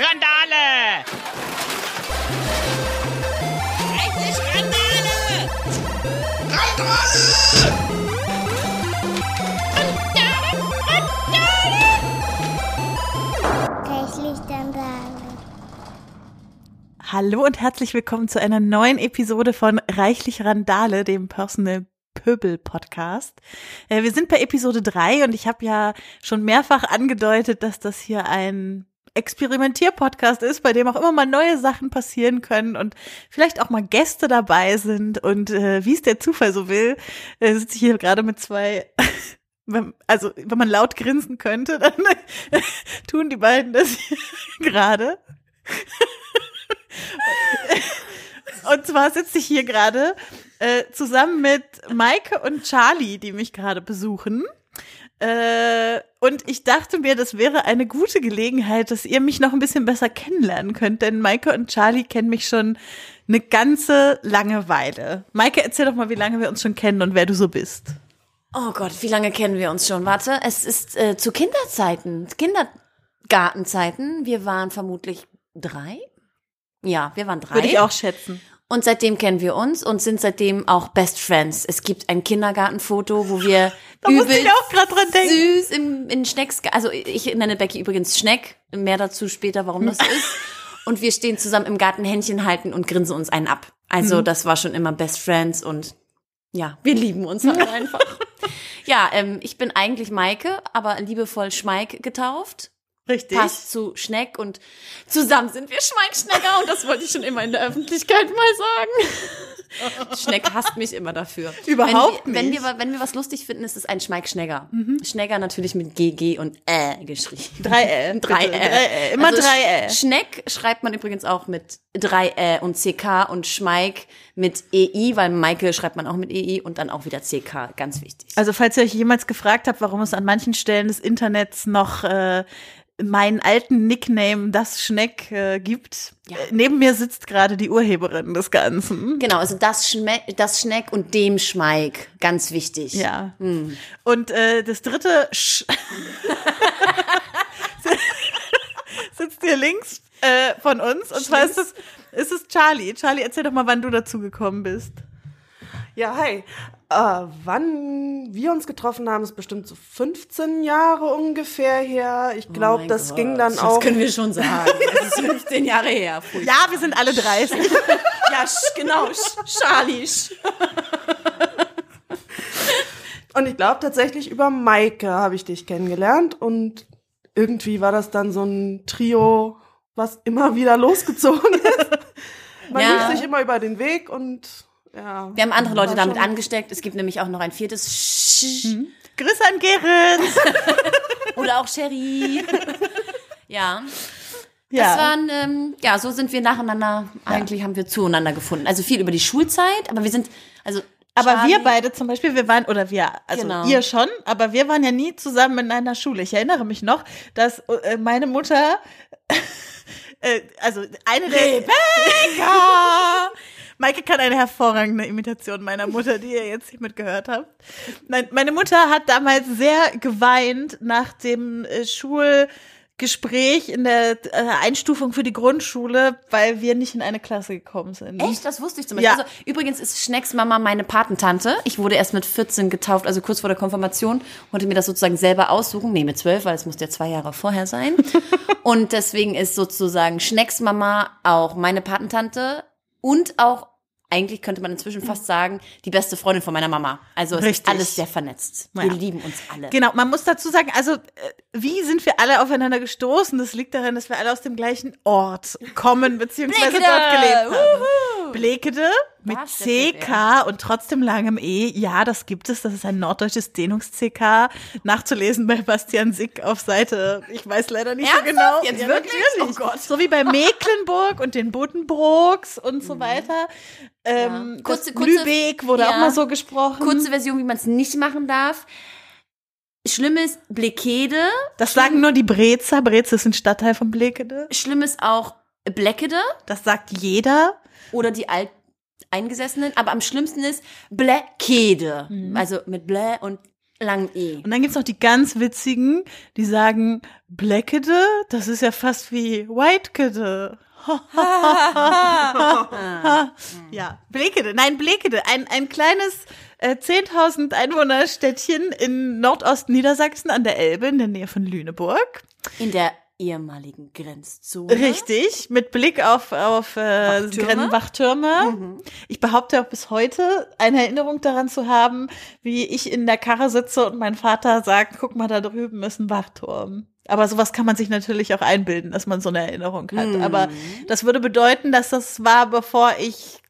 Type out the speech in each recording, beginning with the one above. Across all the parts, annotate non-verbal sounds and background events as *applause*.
Randale! Endlich Randale! Sagen. Hallo und herzlich willkommen zu einer neuen Episode von Reichlich Randale, dem Personal Pöbel Podcast. Äh, wir sind bei Episode 3 und ich habe ja schon mehrfach angedeutet, dass das hier ein Experimentier-Podcast ist, bei dem auch immer mal neue Sachen passieren können und vielleicht auch mal Gäste dabei sind. Und äh, wie es der Zufall so will, äh, sitze ich hier gerade mit zwei *laughs* wenn, also wenn man laut grinsen könnte, *laughs* dann tun die beiden das hier *laughs* gerade. Und zwar sitze ich hier gerade äh, zusammen mit Maike und Charlie, die mich gerade besuchen. Äh, und ich dachte mir, das wäre eine gute Gelegenheit, dass ihr mich noch ein bisschen besser kennenlernen könnt, denn Maike und Charlie kennen mich schon eine ganze lange Weile. Maike, erzähl doch mal, wie lange wir uns schon kennen und wer du so bist. Oh Gott, wie lange kennen wir uns schon? Warte, es ist äh, zu Kinderzeiten, Kindergartenzeiten. Wir waren vermutlich drei. Ja, wir waren drei. Würde ich auch schätzen. Und seitdem kennen wir uns und sind seitdem auch Best Friends. Es gibt ein Kindergartenfoto, wo wir *laughs* Da übel ich auch gerade dran denken. süß im, in Schnecks, also ich nenne Becky übrigens Schneck, mehr dazu später, warum das *laughs* ist. Und wir stehen zusammen im Garten Händchen halten und grinsen uns einen ab. Also Mhm. das war schon immer Best Friends und ja, wir lieben uns halt *laughs* einfach. Ja, ähm, ich bin eigentlich Maike, aber liebevoll Schmeik getauft. Richtig. Passt zu Schneck und zusammen sind wir Schmeik-Schnecker und das wollte ich schon immer in der Öffentlichkeit mal sagen. *laughs* Schneck hasst mich immer dafür. Überhaupt wenn wir, Wenn nicht. wir, wenn wir was lustig finden, ist es ein Schmeik-Schnegger. Schnegger natürlich mit GG und Ä geschrieben. Drei Ä. *laughs* Drei. Ä. Drei Ä. Immer Also drei Ä. Sch- Schneck schreibt man übrigens auch mit drei Ä und CK und Schmeik mit EI, weil Maike schreibt man auch mit EI und dann auch wieder CK. Ganz wichtig. Also falls ihr euch jemals gefragt habt, warum es an manchen Stellen des Internets noch äh, meinen alten Nickname das Schneck äh, gibt, Ja. äh, neben mir sitzt gerade die Urheberin des Ganzen. Genau, also das, Schme das Schneck und dem Schmeik. Ganz wichtig. Ja. Und äh, das dritte Sch *laughs* sitzt hier links äh, von uns. Und zwar ist es, ist es Charlie. Charlie, erzähl doch mal, wann du dazu gekommen bist. Ja, hi. Äh, wann wir uns getroffen haben, ist bestimmt so 15 Jahre ungefähr her. Ich glaube, Oh das Gott, ging dann das auch. können wir schon sagen. Das ist 15 Jahre her. Pfui. Ja, wir sind alle 30. *laughs* Ja, sch- genau, Charlie. sch- Und ich glaube tatsächlich über Maike habe ich dich kennengelernt und irgendwie war das dann so ein Trio, was immer wieder *laughs* losgezogen ist. Man Ja. lief sich immer über den Weg und ja. Wir haben andere Leute damit angesteckt. Es gibt nämlich auch noch ein viertes Sch Grüß an Gerrit. *laughs* oder auch Sherry. *laughs* Ja, Ja. das waren, ähm, ja, so sind wir nacheinander, eigentlich haben wir zueinander gefunden. Also viel über die Schulzeit, aber wir sind, also Aber Charlie- wir beide zum Beispiel, wir waren, oder wir, also Genau. ihr schon, aber wir waren ja nie zusammen in einer Schule. Ich erinnere mich noch, dass äh, meine Mutter, *laughs* äh, also eine der... Rebecca! Maike kann eine hervorragende Imitation meiner Mutter, die ihr jetzt hiermit gehört habt. Nein, meine Mutter hat damals sehr geweint nach dem äh, Schulgespräch in der äh, Einstufung für die Grundschule, weil wir nicht in eine Klasse gekommen sind. Echt? Das wusste ich zum Beispiel. Ja. Also, übrigens ist Schnecks Mama meine Patentante. Ich wurde erst mit 14 getauft, also kurz vor der Konfirmation. Wollte mir das sozusagen selber aussuchen. Nee, mit 12, weil es musste ja zwei Jahre vorher sein. *laughs* und deswegen ist sozusagen Schnecks Mama auch meine Patentante und auch eigentlich könnte man inzwischen fast sagen, die beste Freundin von meiner Mama. Also es Richtig. ist alles sehr vernetzt. Wir Ja. lieben uns alle. Genau, man muss dazu sagen, also äh, wie sind wir alle aufeinander gestoßen? Das liegt daran, dass wir alle aus dem gleichen Ort kommen, beziehungsweise Blekede! dort gelebt haben. Blekede mit CK und trotzdem langem E. Ja, das gibt es. Das ist ein norddeutsches Dehnungs-CK. Nachzulesen bei Bastian Sick auf Seite, ich weiß leider nicht Ernsthaft? so genau. Jetzt ja, wirklich? Natürlich. Oh Gott. So wie bei Mecklenburg und den Botenbrooks und so weiter. Ähm, Ja. Kurze- kurze- Lübeck wurde ja. auch mal so gesprochen. Kurze Version, wie man es nicht machen darf. Schlimm ist Blekede. Das sagen nur die Brezer. Breze ist ein Stadtteil von Blekede. Schlimm ist auch Bleckede Das sagt jeder. oder die Alteingesessenen. Aber am schlimmsten ist Bläkede. Mhm. Also mit Blä und Lang E. Und dann gibt's noch die ganz witzigen, die sagen, Blackede, das ist ja fast wie Whitekede. *laughs* ja, Blekede, nein, Blekede, ein, ein kleines äh, 10.000 Einwohnerstädtchen in Nordosten Niedersachsen an der Elbe in der Nähe von Lüneburg. In der ehemaligen Grenzzone. Richtig, mit Blick auf, auf äh, Wachtürme? Wachtürme. Ich behaupte auch bis heute eine Erinnerung daran zu haben, wie ich in der Karre sitze und mein Vater sagt, guck mal, da drüben ist ein Wachturm. Aber sowas kann man sich natürlich auch einbilden, dass man so eine Erinnerung hat. Mhm. Aber das würde bedeuten, dass das war, bevor ich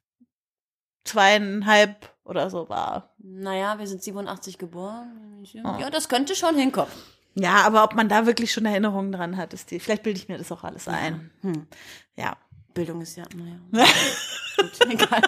zweieinhalb oder so war. Naja, wir sind 87 geboren. Ah. Ja, das könnte schon hinkommen. Ja, aber ob man da wirklich schon Erinnerungen dran hat, ist die. Vielleicht bilde ich mir das auch alles ein. Hm. Ja. Bildung ist ja, naja. *laughs* Egal.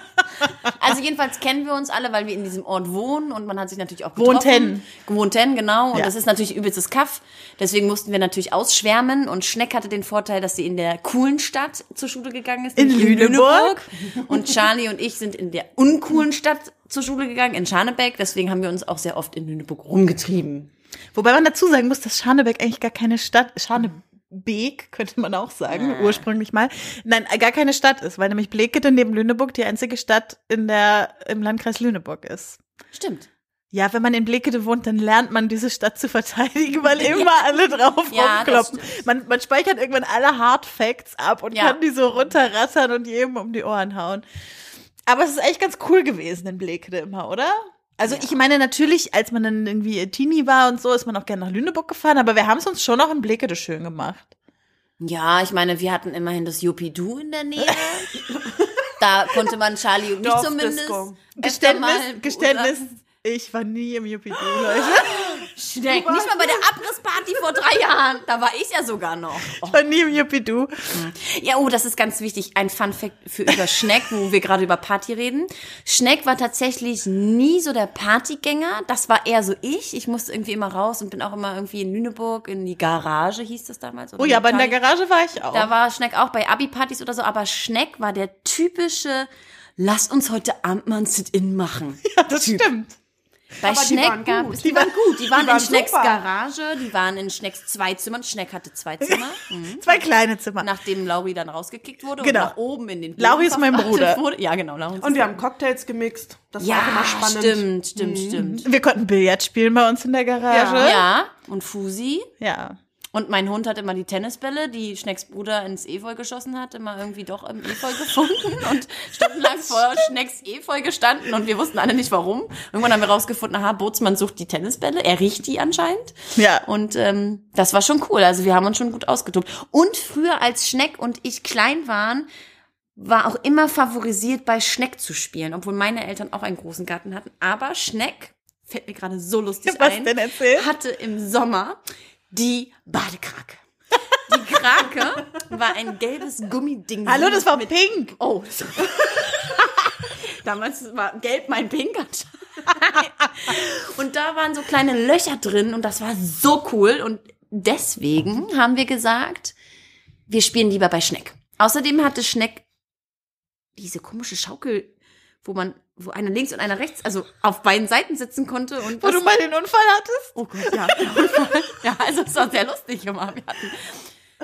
Also jedenfalls kennen wir uns alle, weil wir in diesem Ort wohnen und man hat sich natürlich auch getroffen. Wohnten. Gewohnten, genau. Und Ja. das ist natürlich übelstes Kaff. Deswegen mussten wir natürlich ausschwärmen und Schneck hatte den Vorteil, dass sie in der coolen Stadt zur Schule gegangen ist. In nämlich Lüneburg. Und Charlie und ich sind in der uncoolen Stadt zur Schule gegangen, in Scharnebeck. Deswegen haben wir uns auch sehr oft in Lüneburg rumgetrieben. Wobei man dazu sagen muss, dass Scharnebeck eigentlich gar keine Stadt, Scharnebeek könnte man auch sagen, ursprünglich mal, nein, gar keine Stadt ist, weil nämlich Blekede neben Lüneburg die einzige Stadt in der, im Landkreis Lüneburg ist. Stimmt. Ja, wenn man in Blekede wohnt, dann lernt man diese Stadt zu verteidigen, weil *laughs* immer alle drauf Ja, rumkloppen. Man, man speichert irgendwann alle Hard Facts ab und Ja. kann die so runterrattern und jedem um die Ohren hauen. Aber es ist echt ganz cool gewesen in Blekede immer, oder? Also ich meine natürlich, als man dann irgendwie Teenie war und so, ist man auch gerne nach Lüneburg gefahren, aber wir haben es uns schon auch in Blekede schön gemacht. Ja, ich meine, wir hatten immerhin das Yuppie-Du in der Nähe. *laughs* da konnte man Charlie und mich zumindest Geständnis, Geständnis, ich war nie im Yuppie *gasps* Leute. Schneck, nicht mal bei der Abrissparty vor drei Jahren. Da war ich ja sogar noch. Oh. Ich war nie im Yuppie Ja, oh, das ist ganz wichtig. Ein Fun-Fact für über Schneck, wo wir gerade über Party reden. Schneck war tatsächlich nie so der Partygänger. Das war eher so ich. Ich musste irgendwie immer raus und bin auch immer irgendwie in Lüneburg in die Garage, hieß das damals. Oh ja, aber in der. Garage war ich auch. Da war Schneck auch bei Abi-Partys oder so, aber Schneck war der typische, lass uns heute Abend mal ein Sit-In machen. *laughs* ja, das stimmt. Bei Aber die Schneck gab es, die waren gut, die waren, waren in Schnecks super. Garage, die waren in Schnecks zwei Zimmern. Schneck hatte zwei Zimmer. *laughs* Mhm. Zwei kleine Zimmer. Nachdem Lauri dann rausgekickt wurde Genau. und nach oben in den Lauri ist mein Bruder. Wurde. Ja, genau. Lauri Und wir haben Cocktails gemixt. Das war auch ja, immer spannend. stimmt, stimmt, stimmt. Wir konnten Billard spielen bei uns in der Garage. Ja, und Fusi. Ja. Und mein Hund hat immer die Tennisbälle, die Schnecks Bruder ins Efeu geschossen hat, immer irgendwie doch im Efeu *laughs* gefunden und stundenlang vor Schnecks Efeu gestanden und wir wussten alle nicht warum. Irgendwann haben wir rausgefunden, aha, Bootsmann sucht die Tennisbälle, er riecht die anscheinend. Ja. Und ähm, das war schon cool, also wir haben uns schon gut ausgetobt. Und früher, als Schneck und ich klein waren, war auch immer favorisiert, bei Schneck zu spielen, obwohl meine Eltern auch einen großen Garten hatten. Aber Schneck, fällt mir gerade so lustig Was ein, hatte im Sommer die Badekrake. Die Krake war ein gelbes Gummiding. Hallo, das war mit pink. Oh. *laughs* Damals war gelb mein Pink. Und da waren so kleine Löcher drin und das war so cool. Und deswegen haben wir gesagt, wir spielen lieber bei Schneck. Außerdem hatte Schneck diese komische Schaukel, wo man, wo einer links und einer rechts, also auf beiden Seiten sitzen konnte. Und Wo du mal den Unfall hattest? Oh Gott, ja. *laughs* ja, also es war sehr lustig immer. Wir hatten.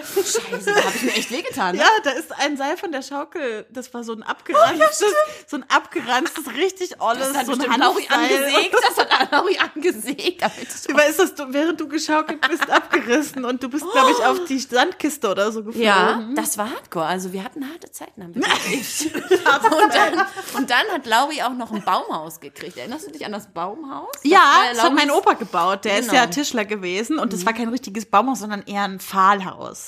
Scheiße, da habe ich mir echt wehgetan. Ne? Ja, da ist ein Seil von der Schaukel. Das war so ein abgeranztes, *laughs* so ein abgeranztes, richtig olles, Das hat so ein Hanfseil. angesägt. *laughs* Das hat Lauri angesägt. Wie ist das, du, während du geschaukelt bist, abgerissen und du bist, glaube ich, auf die Sandkiste oder so geflogen. ja, das war hardcore. Also wir hatten harte Zeiten. Haben *laughs* wir und, dann, und dann hat Lauri auch noch ein Baumhaus gekriegt. Erinnerst du dich an das Baumhaus? Das Ja, war das hat mein Opa gebaut. Der ist Genau. ja Tischler gewesen und das war kein richtiges Baumhaus, sondern eher ein Pfahlhaus.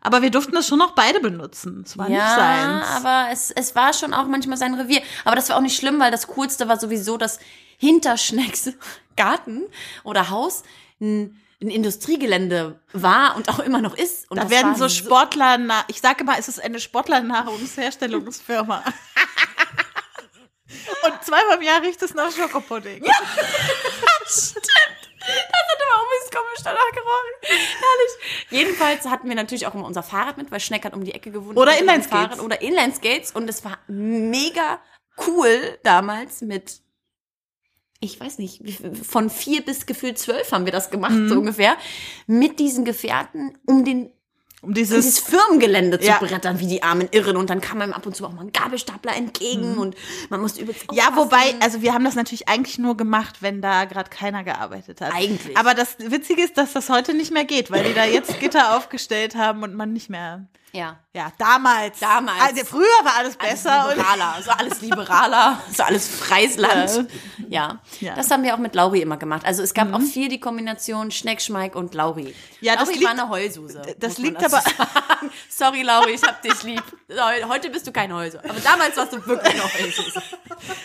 Aber wir durften das schon noch beide benutzen. Es war nicht Ja, seins. aber es, es war schon auch manchmal sein Revier. Aber das war auch nicht schlimm, weil das Coolste war sowieso, dass hinter Schnecks *laughs* Garten oder Haus ein, ein Industriegelände war und auch immer noch ist. Und da werden so Sportler, ich sage mal, es ist eine Sportlernahrungsherstellungsfirma. *laughs* und zweimal im Jahr riecht es nach Schokopudding. Das *laughs* hat aber auch ein bisschen komisch danach gerochen. Herrlich. Jedenfalls hatten wir natürlich auch immer unser Fahrrad mit, weil Schneck hat um die Ecke gewohnt. Oder Inlineskates. Oder Inlineskates. Und es war mega cool damals mit ich weiß nicht, von vier bis gefühlt zwölf haben wir das gemacht, so ungefähr, mit diesen Gefährten, um den Um dieses dieses, Firmengelände Ja. zu brettern, wie die armen Irren. Und dann kam einem ab und zu auch mal ein Gabelstapler entgegen und man musste übelst ja, wobei, also wir haben das natürlich eigentlich nur gemacht, wenn da gerade keiner gearbeitet hat. Eigentlich. Aber das Witzige ist, dass das heute nicht mehr geht, weil die da jetzt Gitter aufgestellt haben und man nicht mehr. Ja. Ja, damals. Damals. Also früher war alles Alles besser. und liberaler, so alles liberaler, *laughs* so alles freies Land. Ja. Ja. Mhm. das haben wir auch mit Lauri immer gemacht. Also es gab auch viel die Kombination Schneck, Schmeik und Lauri. Ja, das Lauri liegt- war eine Heulsuse. das liegt aber- sagen. *laughs* Sorry, Lauri, ich hab dich lieb. Heute bist du kein Heulsuse. Aber damals warst du wirklich eine Heulsuse.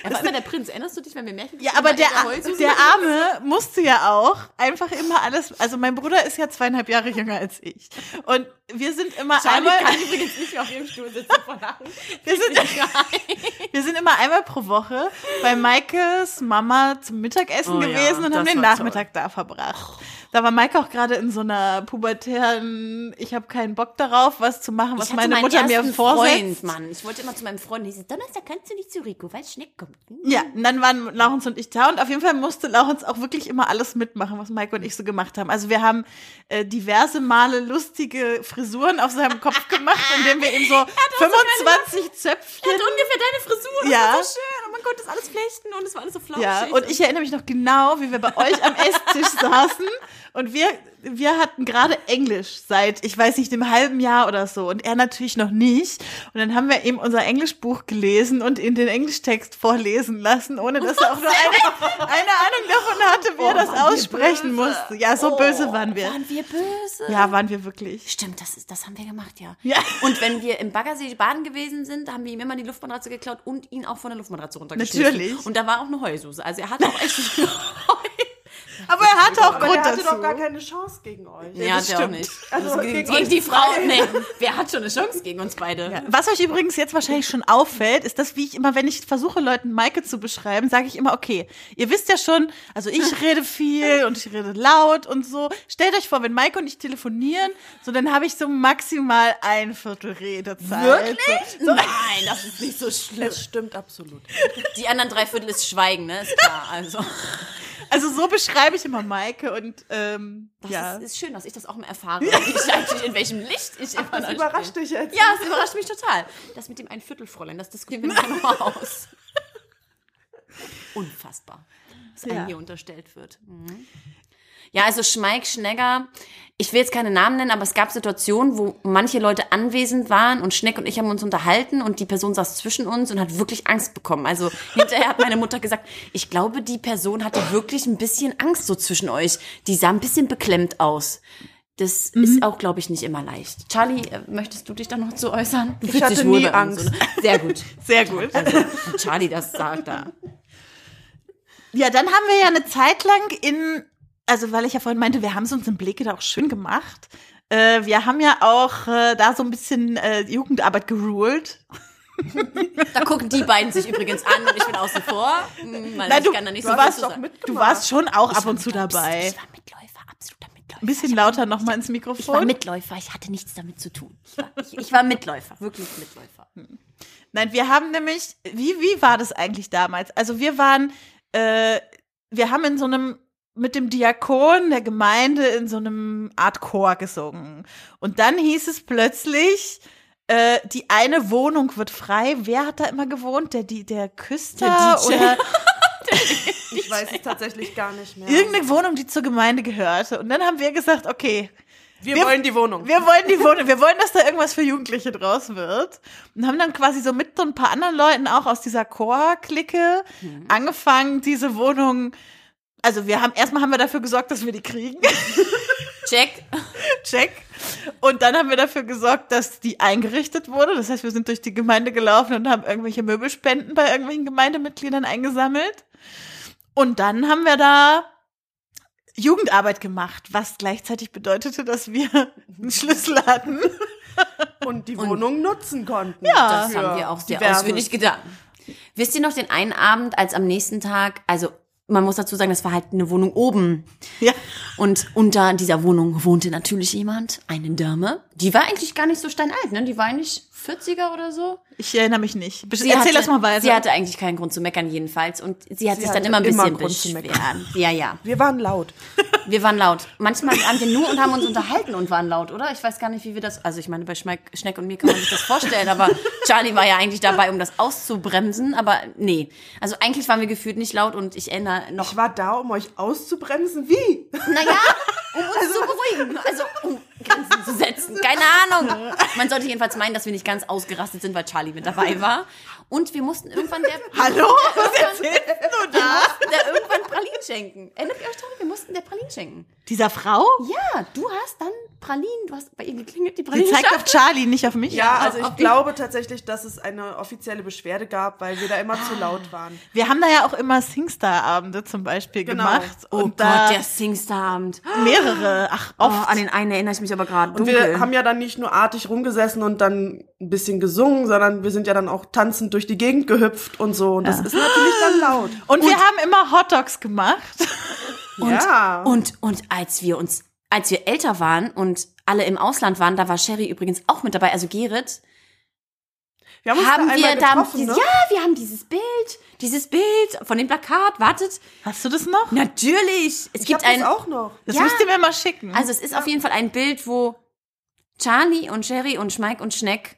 Er war immer der Prinz. Erinnerst du dich, wenn wir Märchen Ja, aber der, er der war? Arme musste ja auch einfach immer alles, also mein Bruder ist ja zweieinhalb Jahre jünger als ich. Und wir sind immer Charlie einmal, kann übrigens nicht mehr auf ihrem Stuhl sitzen vor Lachen. *laughs* wir sind, wir sind immer einmal pro Woche bei Maikes Mama zum Mittagessen Oh ja, gewesen und haben den Nachmittag da verbracht. Da war Maike auch gerade in so einer pubertären, ich habe keinen Bock darauf, was zu machen, was Ich meine Mutter mir vorsetzt. Freund, Mann. Ich wollte immer zu meinem Freund, hieß es, Donnerstag kannst du nicht zu Rico, weil Schneck kommt. Ja, und dann waren Laurens und ich da und auf jeden Fall musste Laurens auch wirklich immer alles mitmachen, was Maike und ich so gemacht haben. Also wir haben äh, diverse Male lustige Frisuren auf seinem Kopf gemacht, indem wir ihm so *laughs* 25 Zöpfchen. hatte ungefähr deine Frisur. Ja. Das war so schön. Man konnte das alles flechten und es war alles so flauschig. Ja, und ich erinnere mich noch genau, wie wir bei euch am Esstisch *laughs* saßen und wir, wir hatten gerade Englisch seit, ich weiß nicht, einem halben Jahr oder so und er natürlich noch nicht. Und dann haben wir ihm unser Englischbuch gelesen und ihn den Englischtext vorlesen lassen, ohne dass er auch nur *laughs* eine, eine Ahnung davon hatte, wie er das aussprechen musste. Ja, so böse waren wir. Waren wir böse? Ja, waren wir wirklich. Stimmt, das, ist, das haben wir gemacht, ja. Ja. Und wenn wir im Baggersee baden gewesen sind, haben wir ihm immer die Luftmatratze geklaut und ihn auch von der Luftmatratze runtergeschmissen. Natürlich. Und da war auch eine Heususe. Also er hatte auch echt *laughs* Aber er hatte auch Aber Grund der hatte dazu. doch gar keine Chance gegen euch. Ja, das der auch stimmt. nicht. Also Also gegen gegen, die Frau, nee. Wer hat schon eine Chance gegen uns beide? Was euch übrigens jetzt wahrscheinlich schon auffällt, ist, dass wie ich immer, wenn ich versuche, Leuten Maike zu beschreiben, sage ich immer, okay, ihr wisst ja schon, also ich *laughs* rede viel und ich rede laut und so. Stellt euch vor, wenn Maike und ich telefonieren, so dann habe ich so maximal ein Viertel Redezeit. Wirklich? So, so, Nein, das ist nicht so schlimm. Das stimmt absolut. Die anderen drei Viertel ist Schweigen, ne? Ist klar. Also, *laughs* also so beschreibe ich immer Maike und ähm, das ja. ist, ist schön, dass ich das auch mal erfahre. Ich eigentlich, in welchem Licht ich immer Das da überrascht stehe. dich jetzt. Ja, es überrascht mich total. Das mit dem ein Viertelfräulein, das diskutieren wir nicht *laughs* nochmal aus. Unfassbar, was einem Ja. hier unterstellt wird. Mhm. Ja, also Schmeik, Schnegger, ich will jetzt keine Namen nennen, aber es gab Situationen, wo manche Leute anwesend waren und Schneck und ich haben uns unterhalten und die Person saß zwischen uns und hat wirklich Angst bekommen. Also hinterher hat meine Mutter gesagt, ich glaube, die Person hatte wirklich ein bisschen Angst so zwischen euch. Die sah ein bisschen beklemmt aus. Das ist auch, glaube ich, nicht immer leicht. Charlie, äh, möchtest du dich da noch zu äußern? Du Ich hatte nie Angst. oder? *laughs* Sehr gut. Sehr gut. Also, Charlie das sagt da. Ja, dann haben wir ja eine Zeit lang in, also weil ich ja vorhin meinte, wir haben es uns in Bleke da auch schön gemacht. Äh, wir haben ja auch äh, da so ein bisschen äh, Jugendarbeit geruled. *laughs* Da gucken die beiden sich übrigens an und ich bin außen vor. Hm, weil Nein, ich du, kann da nicht du so warst. Du warst schon auch Ich ab und zu dabei. Ich war Mitläufer, absoluter Mitläufer. Ein bisschen Ich lauter nochmal ins Ich war Mikrofon. Mitläufer, ich hatte nichts damit zu tun. Ich war, ich, ich war Mitläufer, wirklich Mitläufer. Nein, wir haben nämlich, wie, wie war das eigentlich damals? Also wir waren, äh, wir haben in so einem, mit dem Diakon der Gemeinde in so einem Art Chor gesungen. Und dann hieß es plötzlich, äh, die eine Wohnung wird frei. Wer hat da immer gewohnt? Der, die, der Küster Der DJ. oder *laughs* Ich weiß es tatsächlich gar nicht mehr. irgendeine Wohnung, die zur Gemeinde gehörte. Und dann haben wir gesagt, okay, wir, wir- wollen die Wohnung. wir wollen die Wohnung, wir wollen, dass da irgendwas für Jugendliche draus wird. Und haben dann quasi so mit so ein paar anderen Leuten auch aus dieser Chor-Clique angefangen, diese Wohnung, also wir haben, erstmal haben wir dafür gesorgt, dass wir die kriegen. *laughs* Check. Check. Und dann haben wir dafür gesorgt, dass die eingerichtet wurde. Das heißt, wir sind durch die Gemeinde gelaufen und haben irgendwelche Möbelspenden bei irgendwelchen Gemeindemitgliedern eingesammelt. Und dann haben wir da Jugendarbeit gemacht, was gleichzeitig bedeutete, dass wir einen Schlüssel hatten. und die *laughs* Wohnung nutzen konnten. Ja. Das haben wir auch sehr Diverses. ausführlich getan. Wisst ihr noch den einen Abend, als am nächsten Tag, also man muss dazu sagen, das war halt eine Wohnung oben. Ja. Und unter dieser Wohnung wohnte natürlich jemand, eine Dame. Die war eigentlich gar nicht so steinalt, ne? Die war eigentlich 40er oder so. Ich erinnere mich nicht. Sie Erzähl hatte, das mal weiter. Sie hatte eigentlich keinen Grund zu meckern jedenfalls. Und sie hat Sie sich dann immer ein immer bisschen meckern. beschwert. Ja, ja. Wir waren laut. *laughs* Wir waren laut. Manchmal waren wir nur und haben uns unterhalten und waren laut, oder? Ich weiß gar nicht, wie wir das. Also ich meine, bei Schmeck, Schneck und mir kann man sich das vorstellen, aber Charlie war ja eigentlich dabei, um das auszubremsen. Aber nee. Also eigentlich waren wir gefühlt nicht laut und ich erinnere noch. Ich war da, um euch auszubremsen. Wie? Naja, *laughs* um uns zu beruhigen. Also um Grenzen zu setzen. Keine Ahnung. Man sollte jedenfalls meinen, dass wir nicht ganz ausgerastet sind, weil Charlie mit dabei war. *laughs* Und wir mussten irgendwann der. *laughs* Hallo? *laughs* Was erzählst du *laughs* Wir da? mussten der irgendwann Pralinen schenken. Erinnert ihr euch dran? Wir mussten der Pralinen schenken. Dieser Frau? Ja, du hast dann Pralinen, du hast bei ihr geklingelt, die Die Pralinen. zeigt auf Charlie, nicht auf mich. Ja, also ich glaube tatsächlich, dass es eine offizielle Beschwerde gab, weil wir da immer zu laut waren. Wir haben da ja auch immer Singstar-Abende zum Beispiel Genau. gemacht. Oh und Gott, der Singstar-Abend. mehrere. Ach, Oh, oft. an den einen erinnere ich mich aber gerade Und wir haben ja dann nicht nur artig rumgesessen und dann ein bisschen gesungen, sondern wir sind ja dann auch tanzend durch die Gegend gehüpft und so. Und das ist natürlich dann laut. und, wir haben immer Hotdogs gemacht. *laughs* ja. Und, und als wir uns, als wir älter waren und alle im Ausland waren, da war Sherry übrigens auch mit dabei, also Gerrit, wir haben uns haben da wir da, ne? ja, wir haben dieses Bild, dieses Bild von dem Plakat, wartet, Hast du das noch? natürlich, es Ich gibt hab ein, das auch noch. Das Ja. müsst ihr mir mal schicken. also es ist auf jeden Fall ein Bild, wo Charlie und Sherry und Schmeik und Schneck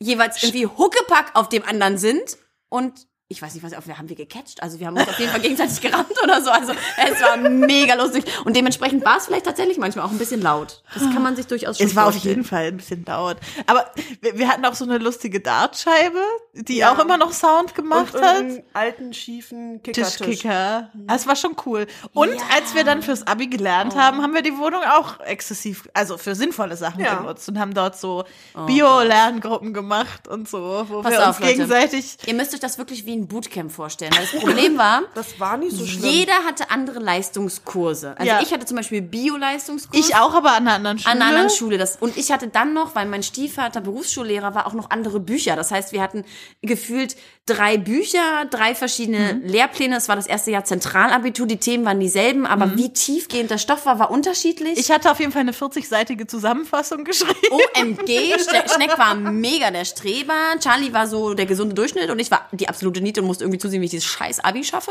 jeweils irgendwie Huckepack auf dem anderen sind und ich weiß nicht, was wir haben wir gecatcht. Also wir haben uns auf jeden Fall gegenseitig gerannt oder so. Also es war mega lustig. Und dementsprechend war es vielleicht tatsächlich manchmal auch ein bisschen laut. Das kann man sich durchaus schon es war auf vorstellen. jeden Fall ein bisschen laut. Aber wir, wir hatten auch so eine lustige Dartscheibe, die Ja. auch immer noch Sound gemacht Und hat. alten, schiefen Kickertisch. Tischkicker. Das war schon cool. Und Ja. als wir dann fürs Abi gelernt haben, haben wir die Wohnung auch exzessiv, also für sinnvolle Sachen Ja. genutzt und haben dort so Bio-Lerngruppen gemacht und so, wo Pass wir auf, uns Leute. gegenseitig. Ihr müsst euch das wirklich wie ein Bootcamp vorstellen. Weil das Problem war, *laughs* Das war nicht so schlimm. jeder hatte andere Leistungskurse. Also Ja. ich hatte zum Beispiel Bio-Leistungskurs. Ich auch, aber an einer anderen Schule. An einer anderen Schule. Das, und ich hatte dann noch, weil mein Stiefvater Berufsschullehrer war, auch noch andere Bücher. Das heißt, wir hatten gefühlt drei Bücher, drei verschiedene Mhm. Lehrpläne. Es war das erste Jahr Zentralabitur. Die Themen waren dieselben, aber wie tiefgehend der Stoff war, war unterschiedlich. Mhm. Ich hatte auf jeden Fall eine 40-seitige Zusammenfassung *laughs* geschrieben. OMG, Schne- Schneck war mega der Streber, Charlie war so der gesunde Durchschnitt und ich war die absolute Niete und musste irgendwie zusehen, wie ich dieses scheiß Abi schaffe.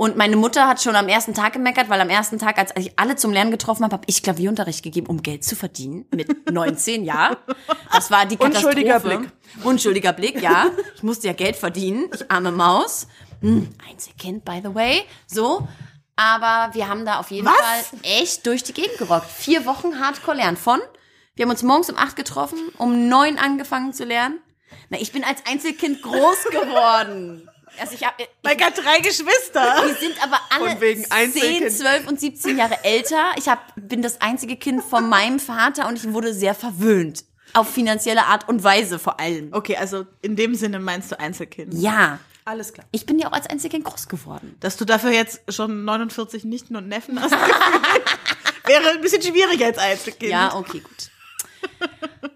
Und meine Mutter hat schon am ersten Tag gemeckert, weil am ersten Tag, als ich alle zum Lernen getroffen habe, habe ich Klavierunterricht gegeben, um Geld zu verdienen. Mit *laughs* 19, ja. Das war die Katastrophe. Unschuldiger Blick. Unschuldiger Blick, ja. Ich musste ja Geld verdienen. Ich arme Maus. Hm, Einzelkind, by the way. So. Aber wir haben da auf jeden Was? Fall echt durch die Gegend gerockt. Vier Wochen Hardcore lernen. Von, wir haben uns morgens um acht getroffen, um neun angefangen zu lernen. Na, ich bin als Einzelkind groß geworden. Also ich hab, Mein Gott, drei Geschwister. die sind aber alle Von wegen 10, Einzelkind. 12 und 17 Jahre älter. Ich hab, bin das einzige Kind von meinem Vater und ich wurde sehr verwöhnt. Auf finanzielle Art und Weise vor allem. Okay, also in dem Sinne meinst du Einzelkind. Ja, Alles klar. ich bin ja auch als Einzelkind groß geworden. Dass du dafür jetzt schon 49 Nichten und Neffen hast, *laughs* wäre ein bisschen schwieriger als Einzelkind. Ja, okay, gut.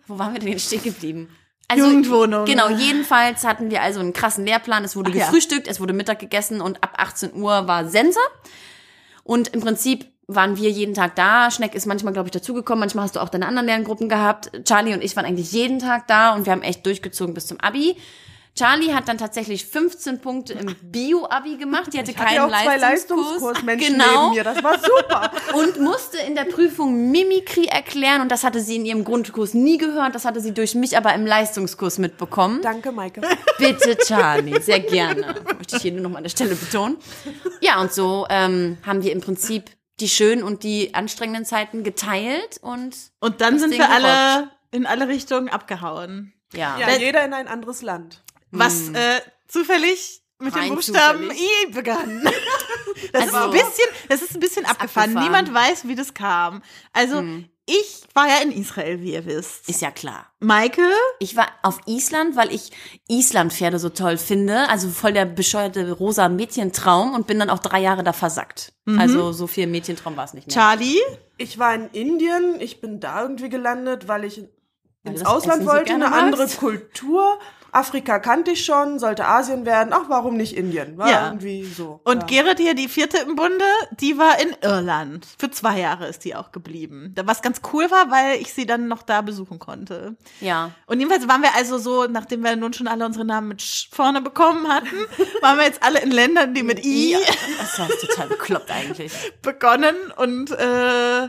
Wo waren wir denn jetzt stehen geblieben? Jugendwohnung. Genau, jedenfalls hatten wir also einen krassen Lehrplan. Es wurde Ach ja. gefrühstückt, es wurde Mittag gegessen und ab 18 Uhr war Sense. Und im Prinzip waren wir jeden Tag da. Schneck ist manchmal, glaube ich, dazugekommen. Manchmal hast du auch deine anderen Lerngruppen gehabt. Charlie und ich waren eigentlich jeden Tag da und wir haben echt durchgezogen bis zum Abi. Charlie hat dann tatsächlich 15 Punkte im Bio-Abi gemacht. Die hatte Ich hatte keinen ja auch zwei Leistungskurs. Leistungskursmenschen genau neben mir. Das war super. *laughs* und musste in der Prüfung Mimikry erklären und das hatte sie in ihrem Grundkurs nie gehört, das hatte sie durch mich aber im Leistungskurs mitbekommen. Danke, Maike. Bitte, Charlie, sehr gerne. Möchte ich hier nur noch mal an der Stelle betonen. Ja, und so ähm, haben wir im Prinzip die schönen und die anstrengenden Zeiten geteilt und Und dann sind Ding wir alle in alle Richtungen abgehauen. ja. Ja, jeder in ein anderes Land. Was äh, zufällig mit dem Rein Buchstaben zufällig. I begann. *laughs* Das ist Also- ein bisschen, das ist ein bisschen abgefahren. abgefahren. Niemand weiß, wie das kam. Also, ich war ja in Israel, wie ihr wisst. Ist ja klar. Maike, Ich war auf Island, weil ich Islandpferde so toll finde. Also voll der bescheuerte rosa Mädchentraum und bin dann auch drei Jahre da versackt. Also so viel Mädchentraum war es nicht mehr. Charlie, Ich war in Indien. Ich bin da irgendwie gelandet, weil ich ins Ausland Essen so wollte, gerne eine andere magst. Kultur. Afrika kannte ich schon, sollte Asien werden. Ach, warum nicht Indien? War Ja. irgendwie so. Und ja. Gerrit hier, die vierte im Bunde, die war in Irland. Für zwei Jahre ist die auch geblieben. Was ganz cool war, weil ich sie dann noch da besuchen konnte. Ja. Und jedenfalls waren wir also so, nachdem wir nun schon alle unsere Namen mit Sch vorne bekommen hatten, *laughs* waren wir jetzt alle in Ländern, die mit I Das war total bekloppt eigentlich. *laughs* begonnen und äh,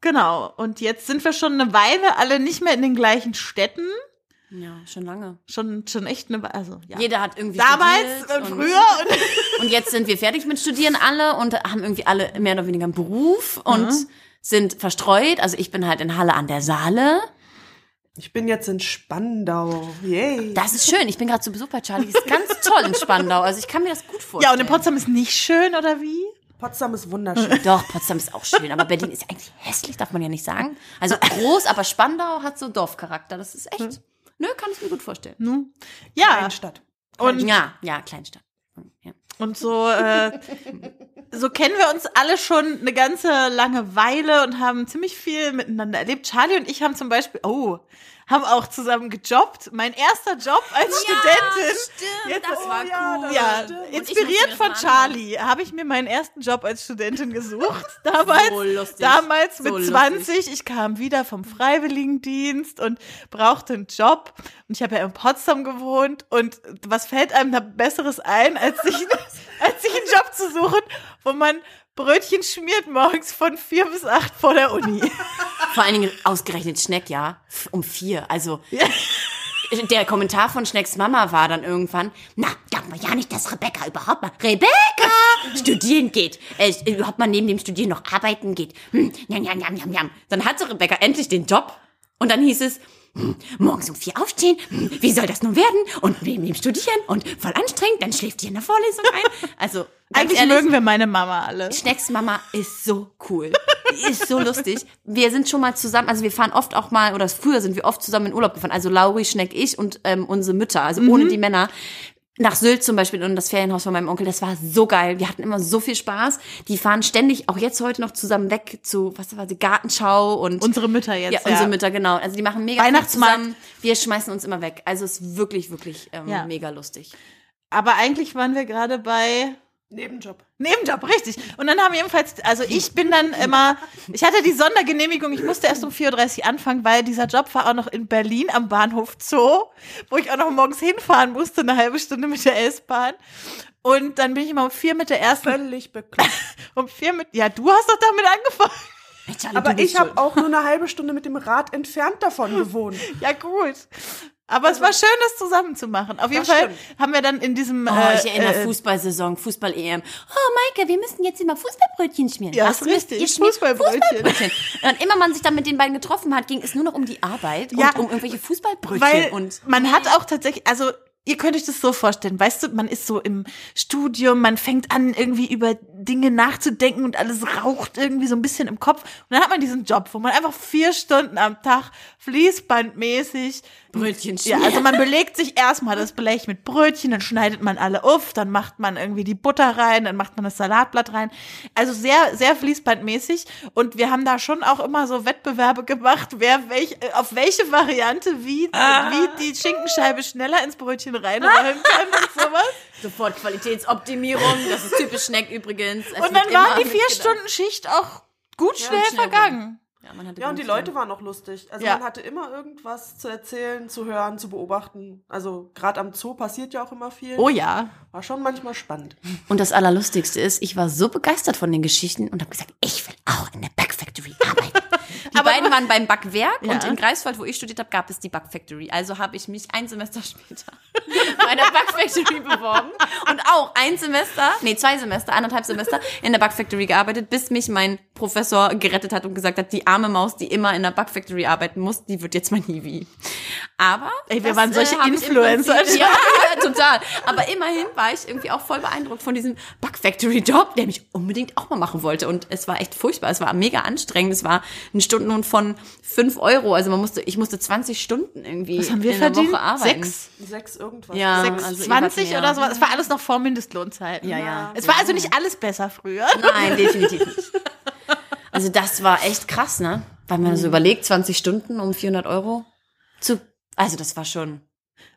genau. Und jetzt sind wir schon eine Weile alle nicht mehr in den gleichen Städten. Ja, schon lange. Schon, schon echt eine. Also, ja. Jeder hat irgendwie Damals studiert und und- früher und *laughs* Und jetzt sind wir fertig mit Studieren alle und haben irgendwie alle mehr oder weniger einen Beruf und sind verstreut. Also ich bin halt in Halle an der Saale. Ich bin jetzt in Spandau. Yay. Das ist schön. Ich bin gerade zu Besuch bei Charlie. Das ist ganz toll in Spandau. Also ich kann mir das gut vorstellen. ja, und in Potsdam ist nicht schön, oder wie? Potsdam ist wunderschön. *laughs* Doch, Potsdam ist auch schön, aber Berlin ist ja eigentlich hässlich, darf man ja nicht sagen. Also groß, aber Spandau hat so Dorfcharakter. Das ist echt. Nö, kann ich mir gut vorstellen. Ja. Kleinstadt. Und Ja, ja, Kleinstadt. Ja. Und so, äh, so kennen wir uns alle schon eine ganze lange Weile und haben ziemlich viel miteinander erlebt. Charlie und ich haben zum Beispiel, oh, haben auch zusammen gejobbt. Mein erster Job als Studentin. Stimmt, Jetzt- das war Oh ja, cool. Ja, inspiriert von. Charlie habe ich mir meinen ersten Job als Studentin gesucht. *laughs* Damals, So lustig. damals So mit lustig. 20. Ich kam wieder vom Freiwilligendienst und brauchte einen Job. Und ich habe ja in Potsdam gewohnt. Und was fällt einem da Besseres ein, als sich, *laughs* als sich einen Job zu suchen, wo man Brötchen schmiert morgens von vier bis acht vor der Uni. *laughs* Vor allen Dingen ausgerechnet Schneck, ja. Um vier. Also. Der Kommentar von Schnecks Mama war dann irgendwann, na, glaubt man ja nicht, dass Rebecca überhaupt mal, Rebecca, studieren geht, äh, überhaupt mal neben dem Studieren noch arbeiten geht. Hm, jam, jam, jam, jam. Dann hatte Rebecca endlich den Job und dann hieß es, morgens um vier aufstehen, wie soll das nun werden? Und neben dem Studieren und voll anstrengend, dann schläft die in der Vorlesung ein. Also, *laughs* Eigentlich ehrlich, mögen wir meine Mama alle. Schnecks Mama ist so cool. Die ist so lustig. Wir sind schon mal zusammen, also wir fahren oft auch mal, oder früher sind wir oft zusammen in Urlaub gefahren. Also Lauri, Schneck, ich und ähm, unsere Mütter, also ohne die Männer. Nach Sylt zum Beispiel und das Ferienhaus von meinem Onkel, das war so geil. Wir hatten immer so viel Spaß. Die fahren ständig, auch jetzt heute noch zusammen weg zu, was war die Gartenschau und Unsere Mütter jetzt. ja, unsere Mütter, genau. Also die machen mega Weihnachtsmarkt. zusammen. Wir schmeißen uns immer weg. Also es ist wirklich, wirklich ähm, Ja. mega lustig. Aber eigentlich waren wir gerade bei Nebenjob. Nebenjob, richtig. Und dann haben jedenfalls, also ich bin dann immer, ich hatte die Sondergenehmigung, ich musste erst um 4.30 Uhr anfangen, weil dieser Job war auch noch in Berlin am Bahnhof Zoo, wo ich auch noch morgens hinfahren musste, eine halbe Stunde mit der S-Bahn. Und dann bin ich immer um vier mit der ersten, Völlig bekloppt. *laughs* um vier mit, ja, du hast doch damit angefangen. Charlie, Aber ich habe auch nur eine halbe Stunde mit dem Rad entfernt davon gewohnt. Ja, gut. Aber es war schön, das zusammen zu machen. Auf jeden Fall stimmt. haben wir dann in diesem, Oh, äh, ich erinnere äh, Fußballsaison, Fußball-EM. Oh, Maike, wir müssen jetzt immer Fußballbrötchen schmieren. Ja, Was ist richtig. ihr? Fußballbrötchen. Fußballbrötchen. Und immer man sich dann mit den beiden getroffen hat, ging es nur noch um die Arbeit Ja. und um irgendwelche Fußballbrötchen. Weil und man hat auch tatsächlich, also ihr könnt euch das so vorstellen, weißt du, man ist so im Studium, man fängt an irgendwie über Dinge nachzudenken und alles raucht irgendwie so ein bisschen im Kopf. Und dann hat man diesen Job, wo man einfach vier Stunden am Tag fließbandmäßig Brötchen ja, schmieren. also man belegt sich erstmal das Blech mit Brötchen, dann schneidet man alle auf, dann macht man irgendwie die Butter rein, dann macht man das Salatblatt rein. Also sehr, sehr fließbandmäßig. Und wir haben da schon auch immer so Wettbewerbe gemacht, wer welch, äh, auf welche Variante wie, wie die Schinkenscheibe schneller ins Brötchen reinrollen kann und sowas. Sofort Qualitätsoptimierung. Das ist typisch Schneck übrigens. Es Und dann immer die vier. Stunden Schicht auch gut schnell schnell vergangen. Ja, man hatte Ja, und die Leute waren auch lustig. Also Ja. man hatte immer irgendwas zu erzählen, zu hören, zu beobachten. Also gerade am Zoo passiert ja auch immer viel. Oh ja. War schon manchmal spannend. Und das Allerlustigste ist, ich war so begeistert von den Geschichten und habe gesagt, ich will auch in der Back Factory arbeiten. Die Aber- beiden waren beim Backwerk und Ja. in Greifswald, wo ich studiert habe, gab es die Back Factory. Also habe ich mich ein Semester *laughs* später bei der Back Factory beworben und auch ein Semester, nee, zwei Semester, anderthalb Semester in der Back Factory gearbeitet, bis mich mein Professor gerettet hat und gesagt hat, die arme Maus, die immer in der Back Factory arbeiten muss, die wird jetzt mein Hiwi. Aber Ey, wir waren solche im Influencer. Prinzip- *laughs* Ja, total. Aber immerhin war ich irgendwie auch voll beeindruckt von diesem Bug Factory Job, der mich unbedingt auch mal machen wollte. Und es war echt furchtbar. Es war mega anstrengend. Es war ein Stundenlohn von 5 Euro. Also man musste, ich musste 20 Stunden irgendwie Was haben wir in verdient? der Woche arbeiten. Sechs? Sechs irgendwas. Ja, Sechs, also ihr 20 wart mehr. oder sowas. Es war alles noch vor Mindestlohnzeiten. Ja, ja. Es war also nicht alles besser früher. Nein, *laughs* definitiv nicht. Also das war echt krass, ne? Weil man so überlegt, 20 Stunden um 400 Euro. Zu, also das war schon.